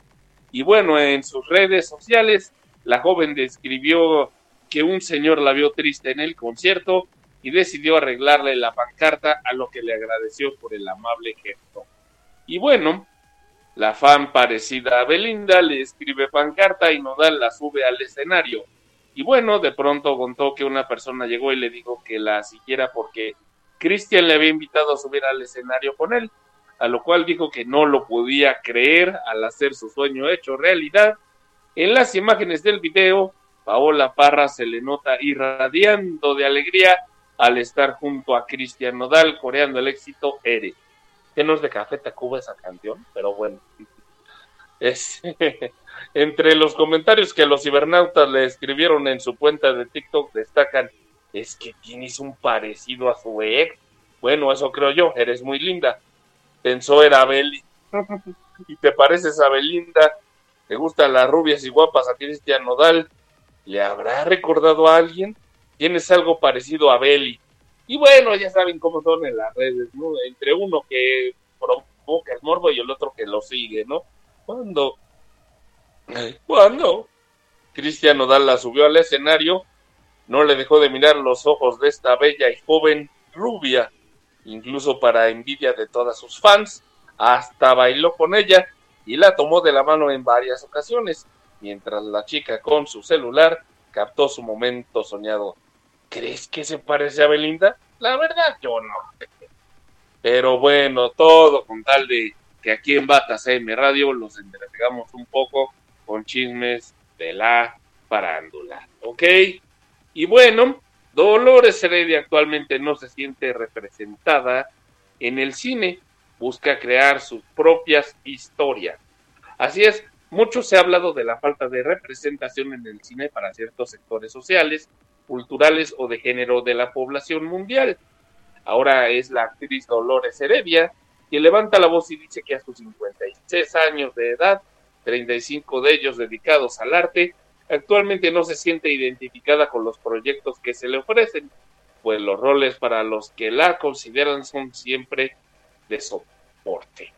Y bueno, en sus redes sociales, la joven describió que un señor la vio triste en el concierto y decidió arreglarle la pancarta, a lo que le agradeció por el amable gesto. Y bueno, la fan parecida a Belinda le escribe pancarta y Nodal la sube al escenario. Y bueno, de pronto contó que una persona llegó y le dijo que la siguiera porque Cristian le había invitado a subir al escenario con él, a lo cual dijo que no lo podía creer al hacer su sueño hecho realidad. En las imágenes del video, Paola Parra se le nota irradiando de alegría al estar junto a Cristian Nodal coreando el éxito Ere. Que no es de Café Tacuba esa canción, pero bueno. Es, (laughs) entre los comentarios que los cibernautas le escribieron en su cuenta de TikTok destacan, es que tienes un parecido a su ex. Bueno, eso creo yo, eres muy linda. Pensó era Beli. (laughs) y te pareces a Belinda. Te gustan las rubias y guapas a Cristian Nodal. ¿Le habrá recordado a alguien? Tienes algo parecido a Beli. Y bueno, ya saben cómo son en las redes, ¿no? Entre uno que provoca el morbo y el otro que lo sigue, ¿no? Cuando, cuando Cristian Nodal la subió al escenario, no le dejó de mirar los ojos de esta bella y joven rubia, incluso para envidia de todas sus fans, hasta bailó con ella y la tomó de la mano en varias ocasiones, mientras la chica con su celular captó su momento soñado. ¿Crees que se parece a Belinda? La verdad, yo no. Pero bueno, todo con tal de que aquí en Batas M Radio los entregamos un poco con chismes de la farándula. ¿Ok? Y bueno, Dolores Heredia actualmente no se siente representada en el cine. Busca crear sus propias historias. Así es, mucho se ha hablado de la falta de representación en el cine para ciertos sectores sociales, culturales o de género de la población mundial. Ahora es la actriz Dolores Heredia quien levanta la voz y dice que a sus 56 años de edad, 35 de ellos dedicados al arte, actualmente no se siente identificada con los proyectos que se le ofrecen, pues los roles para los que la consideran son siempre de soporte.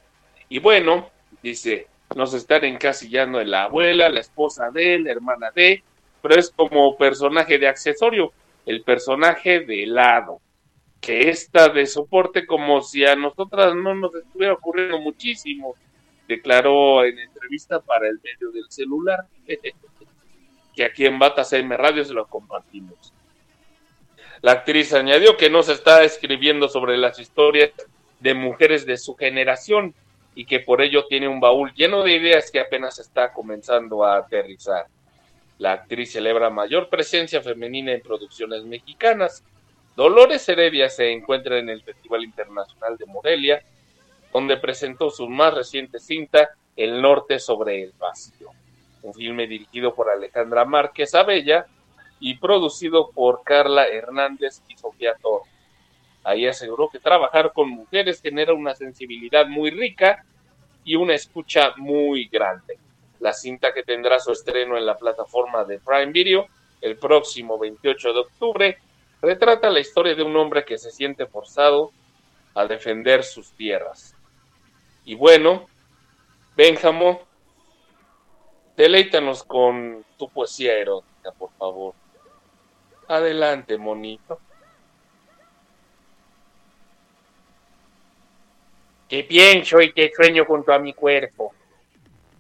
Y bueno, dice, nos están encasillando en la abuela, la esposa de, la hermana de, pero es como personaje de accesorio, el personaje de lado, que está de soporte como si a nosotras no nos estuviera ocurriendo muchísimo. declaró en entrevista para el medio del celular (laughs) que aquí en Bata CM Radio se lo compartimos. La actriz añadió que no se está escribiendo sobre las historias de mujeres de su generación y que por ello tiene un baúl lleno de ideas que apenas está comenzando a aterrizar. La actriz celebra mayor presencia femenina en producciones mexicanas. Dolores Heredia se encuentra en el Festival Internacional de Morelia, donde presentó su más reciente cinta, El Norte sobre el Vacío, un filme dirigido por Alejandra Márquez Abella y producido por Carla Hernández y Sofía Toro. Ahí aseguró que trabajar con mujeres genera una sensibilidad muy rica y una escucha muy grande. La cinta que tendrá su estreno en la plataforma de Prime Video el próximo 28 de octubre retrata la historia de un hombre que se siente forzado a defender sus tierras. Y bueno, Benjamo, deleítanos con tu poesía erótica, por favor. Adelante, monito. Te pienso y te sueño junto a mi cuerpo.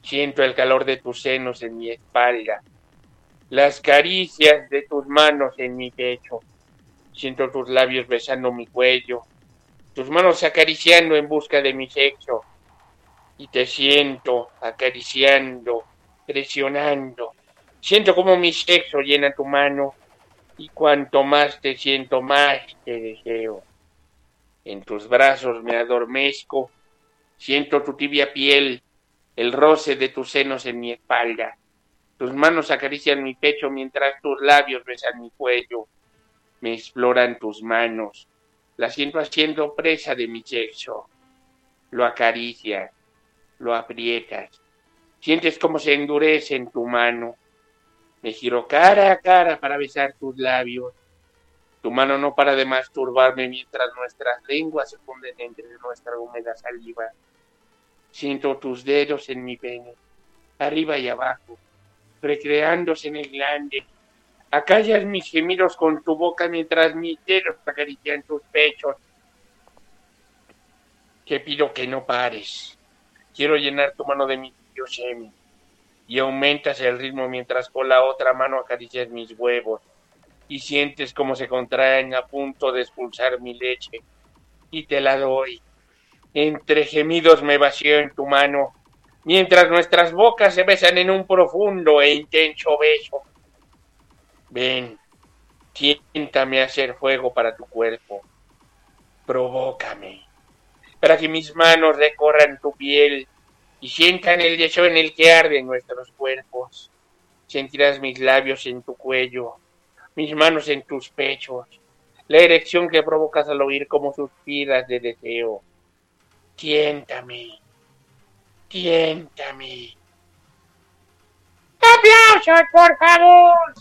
Siento el calor de tus senos en mi espalda, las caricias de tus manos en mi pecho. Siento tus labios besando mi cuello, tus manos acariciando en busca de mi sexo. Y te siento acariciando, presionando. Siento como mi sexo llena tu mano y cuanto más te siento, más te deseo. En tus brazos me adormezco, siento tu tibia piel, el roce de tus senos en mi espalda. Tus manos acarician mi pecho mientras tus labios besan mi cuello. Me exploran tus manos, la siento haciendo presa de mi sexo. Lo acaricias, lo aprietas, sientes como se endurece en tu mano. Me giro cara a cara para besar tus labios. Tu mano no para de masturbarme mientras nuestras lenguas se funden entre nuestra húmeda saliva. Siento tus dedos en mi pene, arriba y abajo, recreándose en el glande. Acallas mis gemidos con tu boca mientras mis dedos acarician tus pechos. Te pido que no pares. Quiero llenar tu mano de mi semen y aumentas el ritmo mientras con la otra mano acaricias mis huevos y sientes como se contraen a punto de expulsar mi leche y te la doy. Entre gemidos me vacío en tu mano mientras nuestras bocas se besan en un profundo e intenso beso. Ven, siéntame a hacer fuego para tu cuerpo. Provócame para que mis manos recorran tu piel y sientan el deseo en el que arden nuestros cuerpos. Sentirás mis labios en tu cuello, mis manos en tus pechos, la erección que provocas al oír como suspiras de deseo. Tiéntame, tiéntame. ¡Aplausos, por favor!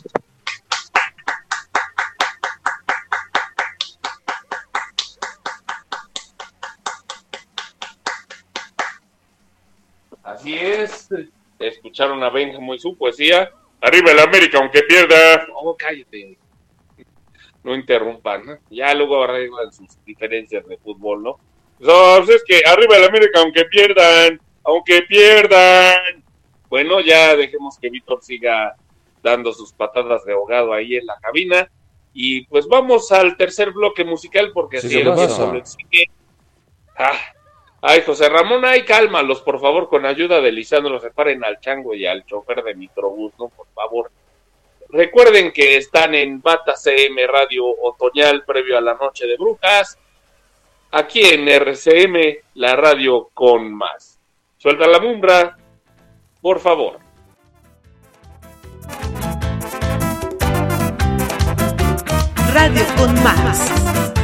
Así es. Escucharon a Benjamin y su poesía. Arriba el América, aunque pierda. Oh, cállate. No interrumpan. ¿no? Ya luego arreglan sus diferencias de fútbol, ¿no? No, pues es que arriba el América, aunque pierdan. Aunque pierdan. Bueno, ya dejemos que Víctor siga dando sus patadas de ahogado ahí en la cabina. Y pues vamos al tercer bloque musical porque Sí, así ¿qué el tiempo lo exige. Ah, Ay, José Ramón, ay, cálmalos, por favor, con ayuda de Lisandro, separen al chango y al chofer de microbús, ¿no? Por favor. Recuerden que están en Bata CM Radio Otoñal previo a la Noche de Brujas, aquí en RCM, la radio con más. Suelta la mumbra, por favor. Radio con más.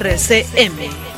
RCM.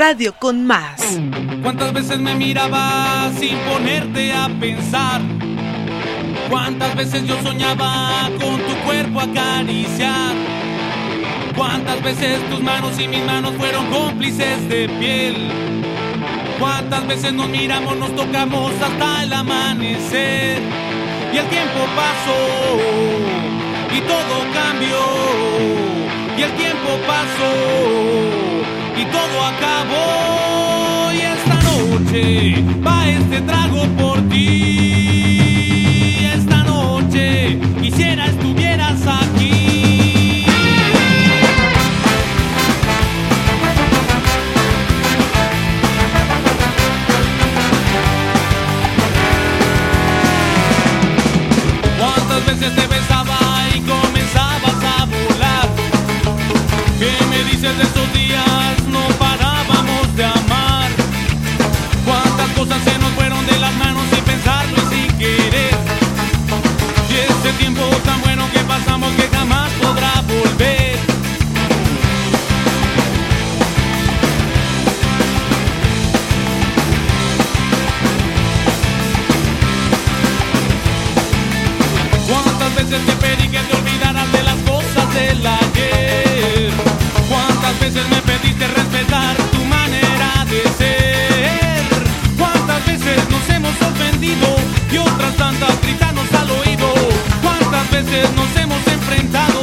Radio con Más. ¿Cuántas veces me mirabas sin ponerte a pensar? ¿Cuántas veces yo soñaba con tu cuerpo acariciar? ¿Cuántas veces tus manos y mis manos fueron cómplices de piel? ¿Cuántas veces nos miramos, nos tocamos hasta el amanecer? Y el tiempo pasó y todo cambió. Y el tiempo pasó y todo acabó. Y esta noche va este trago por ti. Esta noche quisiera estuvieras aquí. ¿Cuántas veces te besaba y comenzabas a volar? ¿Qué me dices de esos días? Tiempo tan bueno que pasamos que jamás podrá volver. ¿Cuántas veces te pedí que te olvidaras de las cosas del ayer? ¿Cuántas veces me pediste respetar tu manera de ser? ¿Cuántas veces nos hemos ofendido y otras tantas gritarnos enfrentado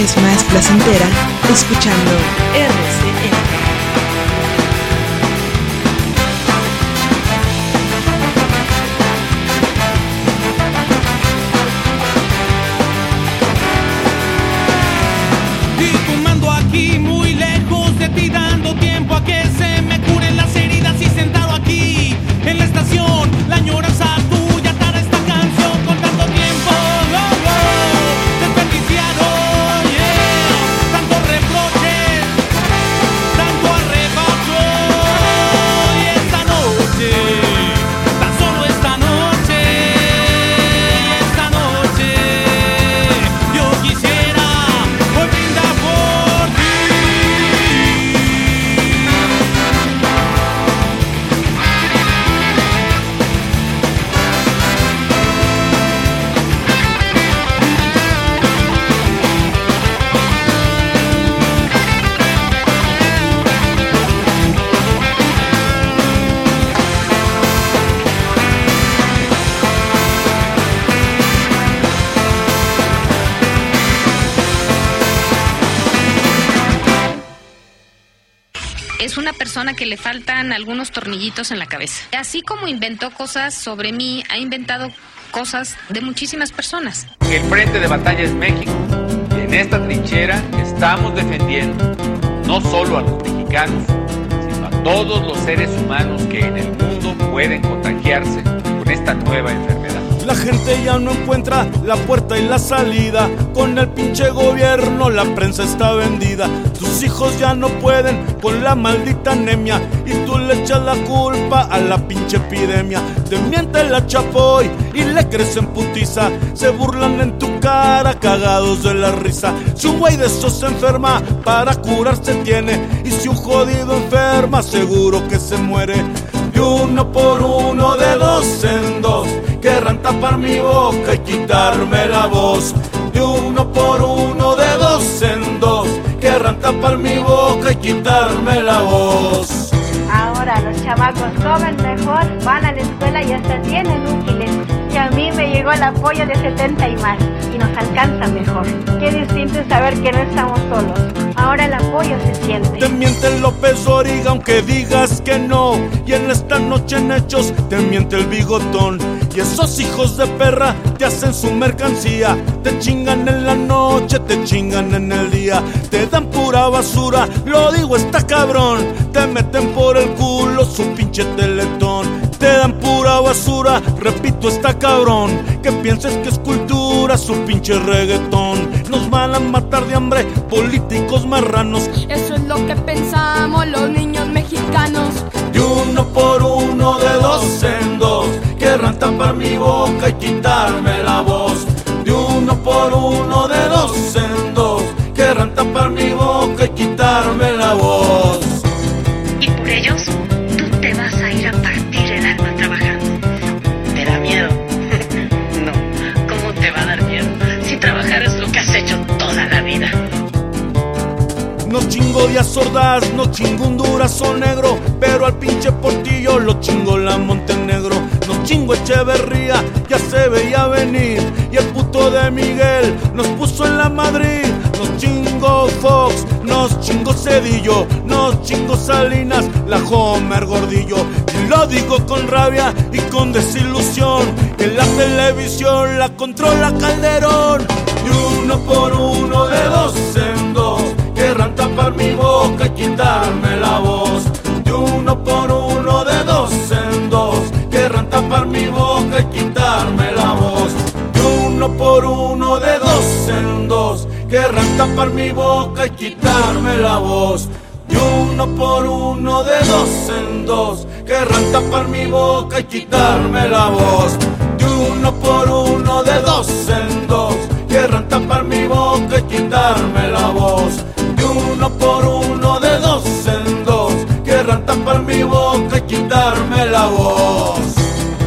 es más placentera escuchando RCM. Es una persona que le faltan algunos tornillitos en la cabeza. Así como inventó cosas sobre mí, ha inventado cosas de muchísimas personas. El frente de batalla es México. Y en esta trinchera estamos defendiendo no solo a los mexicanos, sino a todos los seres humanos que en el mundo pueden contagiarse con esta nueva enfermedad. La gente ya no encuentra la puerta y la salida. Con el pinche gobierno la prensa está vendida. Tus hijos ya no pueden con la maldita anemia. Y tú le echas la culpa a la pinche epidemia. Te miente la chapoy y le crecen putiza. Se burlan en tu cara cagados de la risa. Si un güey de esos se enferma, para curarse tiene. Y si un jodido enferma, seguro que se muere. Y uno por uno, de dos en dos, querrán tapar mi boca y quitarme la voz. De uno por uno, de dos en dos, querrán tapar mi boca y quitarme la voz. Ahora los chamacos comen mejor, van a la escuela y hasta tienen útiles. Y a mí me llegó el apoyo de 70 y más, y nos alcanza mejor. Qué distinto es saber que no estamos solos. Ahora el apoyo se siente. Te miente López Origa aunque digas que no. Y en esta noche en hechos te miente el bigotón. Y esos hijos de perra te hacen su mercancía. Te chingan en la noche, te chingan en el día. Te dan pura basura, lo digo está cabrón. Te meten por el culo su pinche teletón. Te dan pura basura. Repito, está cabrón. Que pienses que es cultura su pinche reggaetón. Nos van a matar de hambre políticos marranos. Eso es lo que pensamos los niños mexicanos. De uno por uno, de dos en dos. Querrán tapar mi boca y quitarme la voz. De uno por uno, de dos en dos. Querrán tapar mi boca y quitarme la voz. Y por ellos, Días sordas, no chingo un durazo negro, pero al pinche portillo lo chingo la Montenegro. No chingo Echeverría, ya se veía venir. Y el puto de Miguel nos puso en la Madrid. Nos chingo Fox, nos chingo Cedillo, nos chingo Salinas, la Homer Gordillo. Y lo digo con rabia y con desilusión, que la televisión la controla Calderón. Y uno por uno, de querrán tapar mi boca y quitarme la voz. De uno por uno, de dos en dos, querrán tapar mi boca y quitarme la voz. De uno por uno, de dos en dos, querrán tapar mi boca y quitarme la voz. De uno por uno, de dos en dos, querrán tapar mi boca y quitarme la voz. De uno por uno, de dos en dos, querrán tapar mi boca y quitarme la voz.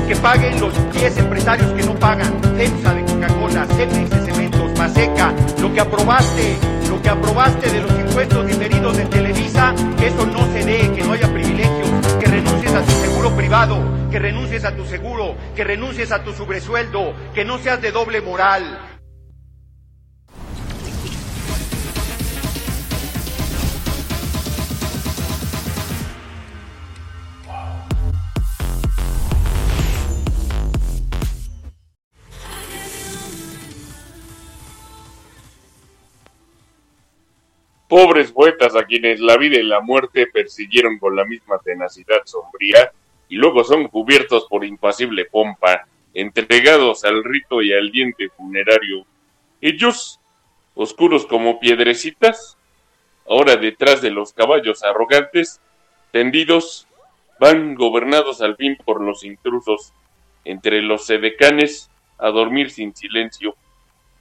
Que paguen los 10 empresarios que no pagan. FEMSA de Coca-Cola, CEMEX de Cementos, Maseca, lo que aprobaste, lo que aprobaste de los impuestos diferidos de Televisa, eso no se dé, que no haya privilegios, que renuncies a tu seguro privado, que renuncies a tu seguro, que renuncies a tu sobresueldo, que no seas de doble moral. Pobres poetas a quienes la vida y la muerte persiguieron con la misma tenacidad sombría y luego son cubiertos por impasible pompa, entregados al rito y al diente funerario. Ellos, oscuros como piedrecitas, ahora detrás de los caballos arrogantes, tendidos, van gobernados al fin por los intrusos, entre los sedecanes, a dormir sin silencio.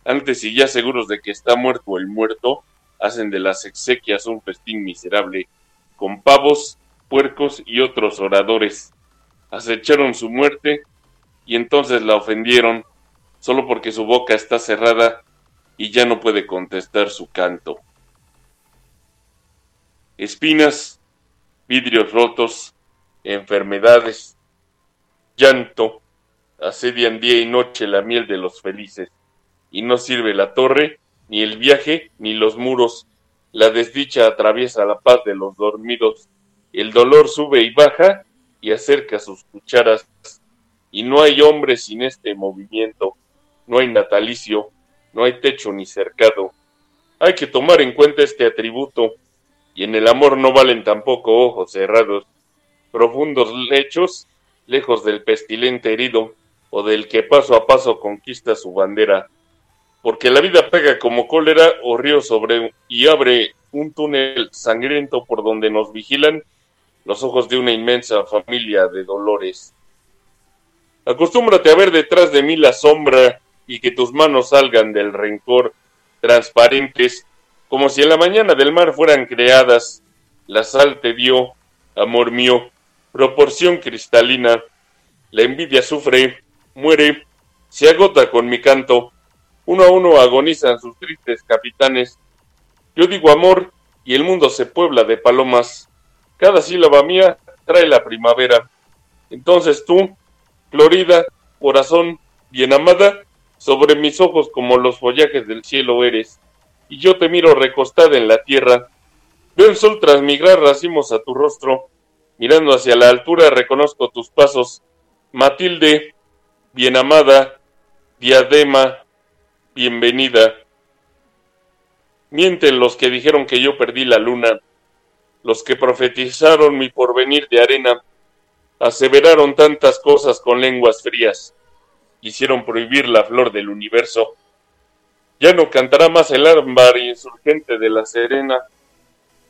Antes y ya seguros de que está muerto el muerto, hacen de las exequias un festín miserable, con pavos, puercos y otros oradores. Acecharon su muerte y entonces la ofendieron, solo porque su boca está cerrada y ya no puede contestar su canto. Espinas, vidrios rotos, enfermedades, llanto, asedian día y noche la miel de los felices, y no sirve la torre, ni el viaje, ni los muros. La desdicha atraviesa la paz de los dormidos. El dolor sube y baja y acerca sus cucharas. Y no hay hombre sin este movimiento. No hay natalicio, no hay techo ni cercado. Hay que tomar en cuenta este atributo. Y en el amor no valen tampoco ojos cerrados. Profundos lechos, lejos del pestilente herido, o del que paso a paso conquista su bandera porque la vida pega como cólera o río sobre y abre un túnel sangriento por donde nos vigilan los ojos de una inmensa familia de dolores. Acostúmbrate a ver detrás de mí la sombra y que tus manos salgan del rencor transparentes, como si en la mañana del mar fueran creadas. La sal te dio, amor mío, proporción cristalina. La envidia sufre, muere, se agota con mi canto uno a uno agonizan sus tristes capitanes. Yo digo amor y el mundo se puebla de palomas. Cada sílaba mía trae la primavera. Entonces tú, Florida, corazón, bien amada, sobre mis ojos como los follajes del cielo eres. Y yo te miro recostada en la tierra. Veo el sol transmigrar racimos a tu rostro. Mirando hacia la altura reconozco tus pasos. Matilde, bien amada, diadema, bienvenida. Mienten los que dijeron que yo perdí la luna, los que profetizaron mi porvenir de arena. Aseveraron tantas cosas con lenguas frías. Quisieron prohibir la flor del universo. Ya no cantará más el ámbar insurgente de la Serena.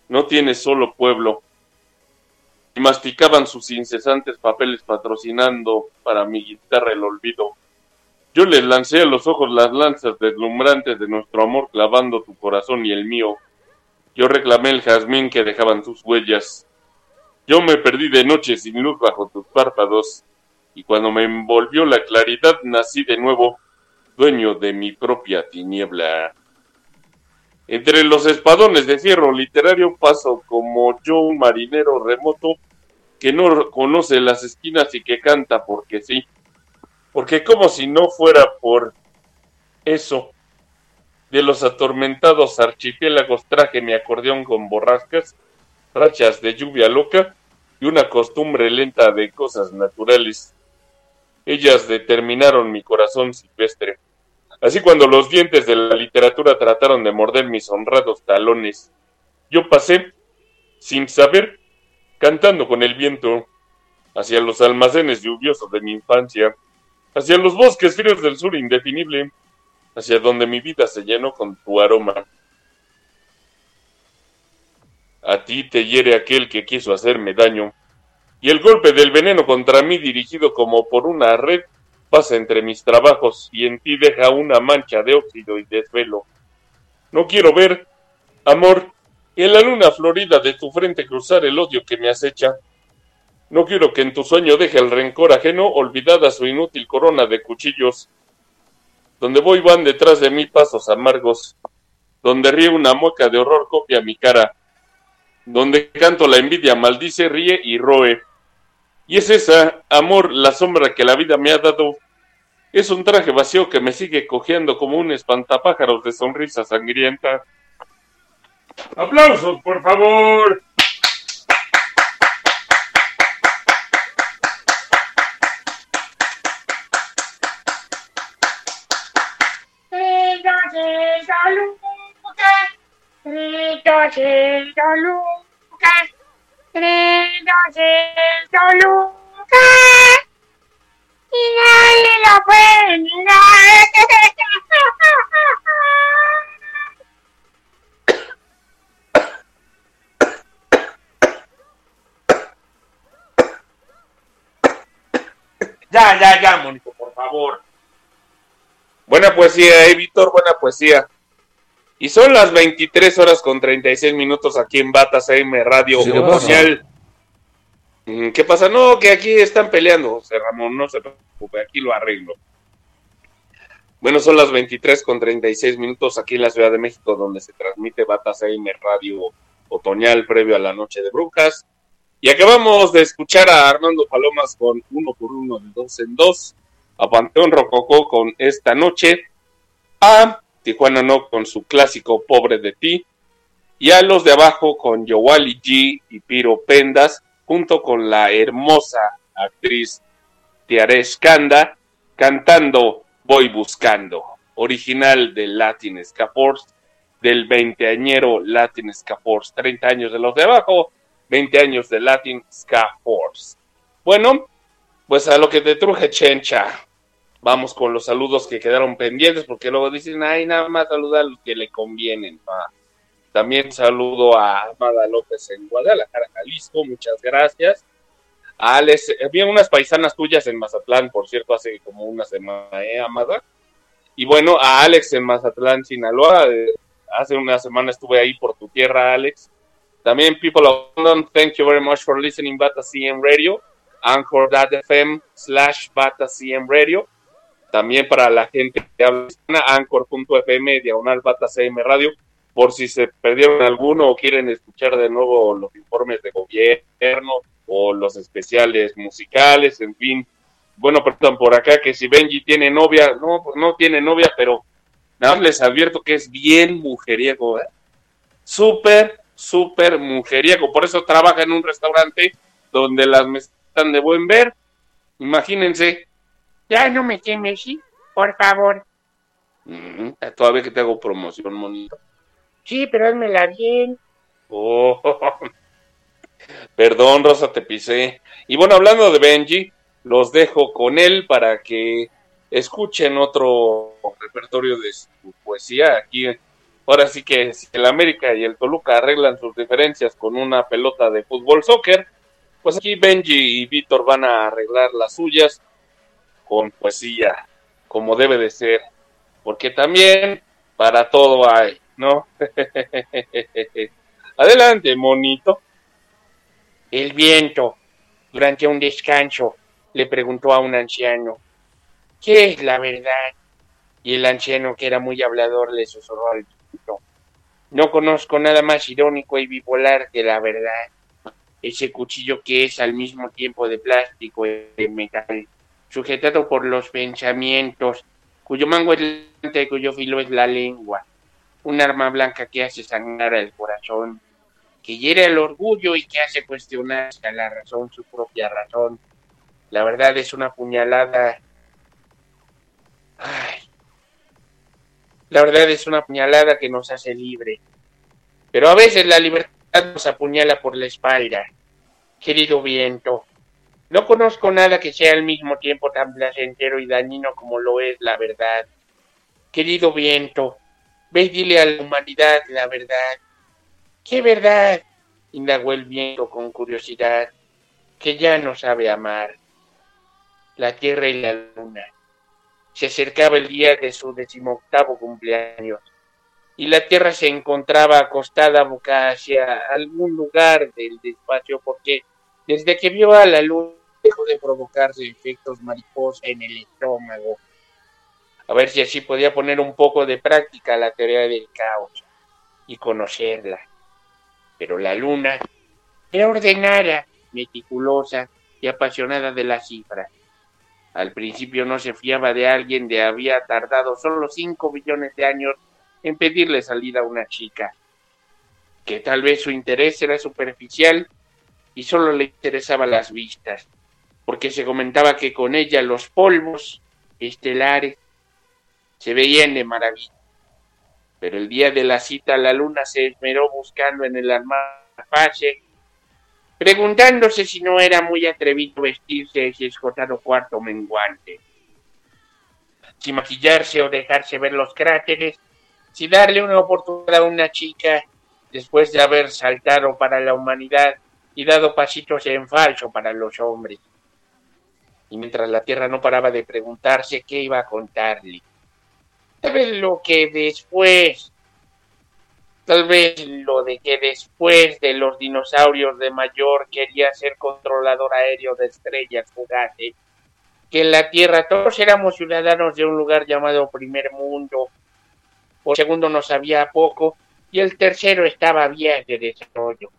No tiene solo pueblo. Y masticaban sus incesantes papeles patrocinando para mi guitarra el olvido. Yo les lancé a los ojos las lanzas deslumbrantes de nuestro amor clavando tu corazón y el mío. Yo reclamé el jazmín que dejaban sus huellas. Yo me perdí de noche sin luz bajo tus párpados, y cuando me envolvió la claridad nací de nuevo, dueño de mi propia tiniebla. Entre los espadones de fierro literario paso como yo un marinero remoto que no conoce las esquinas y que canta porque sí. Porque como si no fuera por eso. De los atormentados archipiélagos traje mi acordeón con borrascas, rachas de lluvia loca y una costumbre lenta de cosas naturales. Ellas determinaron mi corazón silvestre. Así cuando los dientes de la literatura trataron de morder mis honrados talones, yo pasé, sin saber, cantando con el viento, hacia los almacenes lluviosos de mi infancia, hacia los bosques fríos del sur indefinible, hacia donde mi vida se llenó con tu aroma. A ti te hiere aquel que quiso hacerme daño, y el golpe del veneno contra mí dirigido como por una red pasa entre mis trabajos y en ti deja una mancha de óxido y desvelo. No quiero ver, amor, en la luna florida de tu frente cruzar el odio que me acecha. No quiero que en tu sueño deje el rencor ajeno olvidada su inútil corona de cuchillos. Donde voy van detrás de mí pasos amargos, donde ríe una mueca de horror copia mi cara, donde canto la envidia maldice, ríe y roe. Y es esa, amor, la sombra que la vida me ha dado. Es un traje vacío que me sigue cojeando como un espantapájaros de sonrisa sangrienta. ¡Aplausos, por favor! 300 lucas, 300 lucas, y nadie lo puede negar. Ya, ya, ya, Mónico, por favor. Buena poesía, eh, Víctor, buena poesía. Y son las 23 horas con 36 minutos aquí en Batas AM Radio Sí, ¿qué pasa? Oficial. Mm, ¿Qué pasa? No, que aquí están peleando, José Ramón, no se preocupe, aquí lo arreglo. Bueno, son las 23 con 36 minutos aquí en la Ciudad de México, donde se transmite Batas AM Radio Otoñal previo a la Noche de Brujas. Y acabamos de escuchar a Armando Palomas con uno por uno de dos en dos, a Panteón Rococó con Esta Noche, a Tijuana No con su clásico Pobre de Ti, y a los de abajo con Yowali G y Piro Pendas, junto con la hermosa actriz Tiare Skanda, cantando Voy Buscando, original del Latin Ska Force, del veinteañero Latin Ska Force, 30 años de los de abajo, 20 años de Latin Ska Force. Bueno, pues a lo que te truje Chencha. Vamos con los saludos que quedaron pendientes, porque luego dicen, ay, nada más saluda a los que le convienen. Ah, También saludo a Amada López en Guadalajara, Jalisco, muchas gracias. Alex, había unas paisanas tuyas en Mazatlán, por cierto, hace como una semana, ¿eh, Amada? Y bueno, a Alex en Mazatlán, Sinaloa, eh, hace una semana estuve ahí por tu tierra, Alex. También, people of London, thank you very much for listening Bata CM Radio, anchor.fm slash Bata CM Radio. También para la gente que habla anchor.fm diagonal Bata CM Radio, por si se perdieron alguno o quieren escuchar de nuevo los informes de gobierno o los especiales musicales, en fin. Bueno, preguntan por acá que si Benji tiene novia, no, pues no tiene novia, pero les advierto que es bien mujeriego, ¿eh? súper, súper mujeriego. Por eso trabaja en un restaurante donde las mesas están de buen ver. Imagínense. Ya no me quemes, ¿sí? Por favor. Mm, todavía que te hago promoción, monito. Sí, pero házmela bien. Oh. (laughs) Perdón, Rosa, te pisé. Y bueno, hablando de Benji, los dejo con él para que escuchen otro repertorio de su poesía. Aquí, ahora sí que si el América y el Toluca arreglan sus diferencias con una pelota de fútbol soccer, pues aquí Benji y Víctor van a arreglar las suyas con poesía, como debe de ser. Porque también para todo hay, ¿no? (laughs) Adelante, monito. El viento, durante un descanso, le preguntó a un anciano, ¿qué es la verdad? Y el anciano, que era muy hablador, le susurró al viento, no conozco nada más irónico y bipolar que la verdad. Ese cuchillo que es al mismo tiempo de plástico y de metal, sujetado por los pensamientos, cuyo mango es la planta y cuyo filo es la lengua. Un arma blanca que hace sangrar el corazón, que hiere el orgullo y que hace cuestionarse a la razón su propia razón. La verdad es una puñalada. Ay. La verdad es una puñalada que nos hace libre. Pero a veces la libertad nos apuñala por la espalda. Querido viento, no conozco nada que sea al mismo tiempo tan placentero y dañino como lo es la verdad. Querido viento, ve y dile a la humanidad la verdad. ¿Qué verdad? indagó el viento con curiosidad, que ya no sabe amar. La tierra y la luna. Se acercaba el día de su decimoctavo cumpleaños, y la tierra se encontraba acostada boca hacia algún lugar del espacio porque desde que vio a la luna dejó de provocarse efectos mariposa en el estómago. A ver si así podía poner un poco de práctica la teoría del caos y conocerla. Pero la luna era ordenada, meticulosa y apasionada de las cifras. Al principio no se fiaba de alguien de había tardado solo cinco billones de años en pedirle salida a una chica, que tal vez su interés era superficial y solo le interesaban las vistas, porque se comentaba que con ella los polvos estelares se veían de maravilla. Pero el día de la cita la luna se esmeró buscando en el almafache, preguntándose si no era muy atrevido vestirse ese escotado cuarto menguante, si maquillarse o dejarse ver los cráteres, si darle una oportunidad a una chica después de haber saltado para la humanidad y dado pasitos en falso para los hombres. Y mientras la Tierra no paraba de preguntarse qué iba a contarle. Tal vez lo que después, tal vez lo de que después de los dinosaurios de mayor quería ser controlador aéreo de estrellas fugaces, que en la Tierra todos éramos ciudadanos de un lugar llamado Primer Mundo, por segundo no sabía poco, y el tercero estaba bien de desarrollo,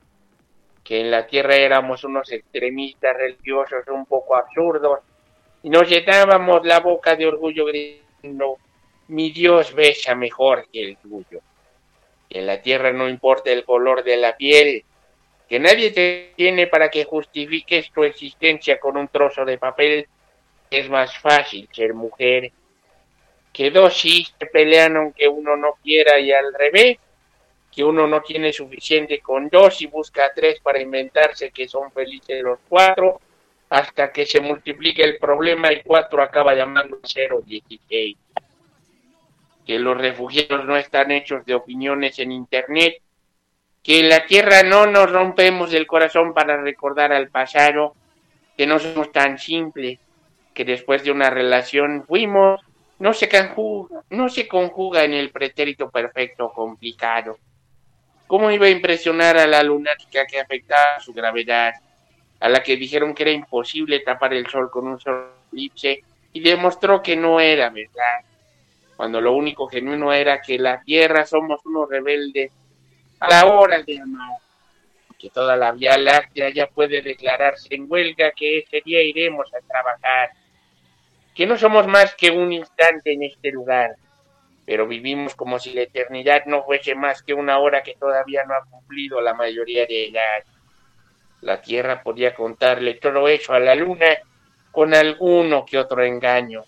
que en la Tierra éramos unos extremistas religiosos un poco absurdos, y nos llenábamos la boca de orgullo gritando, mi Dios besa mejor que el tuyo. Que en la tierra no importa el color de la piel, que nadie te tiene para que justifiques tu existencia con un trozo de papel, es más fácil ser mujer. Que dos sí se pelean aunque uno no quiera y al revés, que uno no tiene suficiente con dos y busca tres para inventarse que son felices los cuatro, hasta que se multiplique el problema y cuatro acaba llamando cero dieciséis que los refugiados no están hechos de opiniones en Internet, que en la Tierra no nos rompemos el corazón para recordar al pasado, que no somos tan simples, que después de una relación fuimos, no se conjuga, no se conjuga en el pretérito perfecto complicado. ¿Cómo iba a impresionar a la lunática que afectaba su gravedad, a la que dijeron que era imposible tapar el sol con un solo eclipse y demostró que no era verdad? cuando lo único genuino era que la tierra somos unos rebeldes a la hora de amar, que toda la Vía Láctea ya puede declararse en huelga, que ese día iremos a trabajar, que no somos más que un instante en este lugar, pero vivimos como si la eternidad no fuese más que una hora que todavía no ha cumplido la mayoría de edad. La Tierra podía contarle todo eso a la Luna con alguno que otro engaño,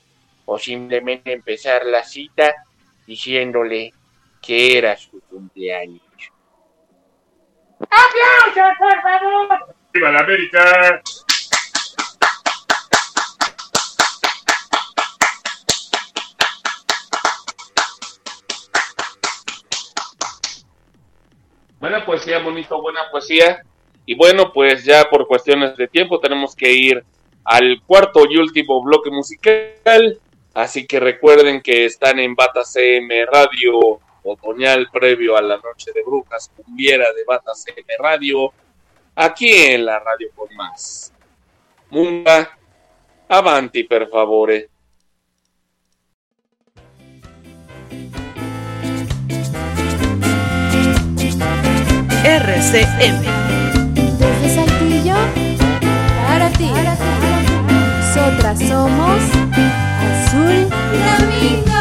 o simplemente empezar la cita diciéndole que era su cumpleaños. ¡Aplausos, por favor! ¡Viva la América! Buena poesía, bonito, buena poesía. Y bueno, pues ya por cuestiones de tiempo tenemos que ir al cuarto y último bloque musical. Así que recuerden que están en Bata CM Radio otoñal previo a la noche de brujas, cumbiera de Bata CM Radio, aquí en la radio con más. Munga, avanti per favore. RCM. Desde Saltillo, para ti. Nosotras somos Azul Flamingo.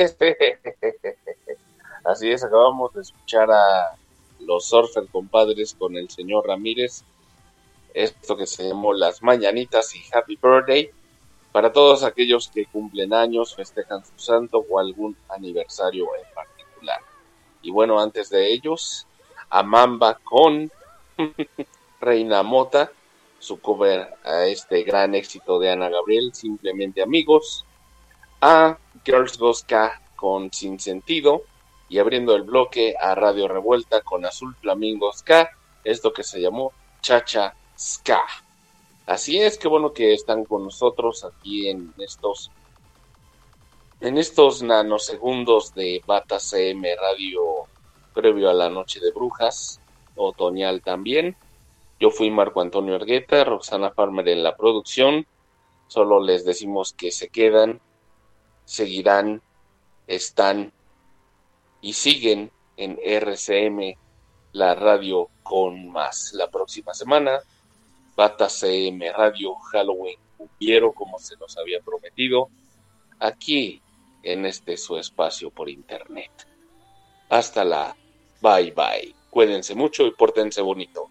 (laughs) Así es, acabamos de escuchar a los Surfer compadres con el señor Ramírez. Esto que se llamó Las Mañanitas y Happy Birthday. Para todos aquellos que cumplen años, festejan su santo o algún aniversario en particular. Y bueno, antes de ellos, a Mamba con (laughs) Reina Mota, su cover a este gran éxito de Ana Gabriel, Simplemente Amigos. A Girls Goska con Sin Sentido. Y abriendo el bloque a Radio Revuelta con Azul Flamingo Ska, esto que se llamó Chacha Ska. Así es, que bueno que están con nosotros aquí en estos en estos nanosegundos de Bata CM Radio previo a la Noche de Brujas, otoñal también. Yo fui Marco Antonio Ergueta, Roxana Farmer en la producción. Solo les decimos que se quedan, seguirán, están y siguen en RCM, la radio con más. La próxima semana, Bata CM Radio Halloween cumplieron como se nos había prometido, aquí en este su espacio por internet. Hasta la bye bye. Cuídense mucho y pórtense bonito.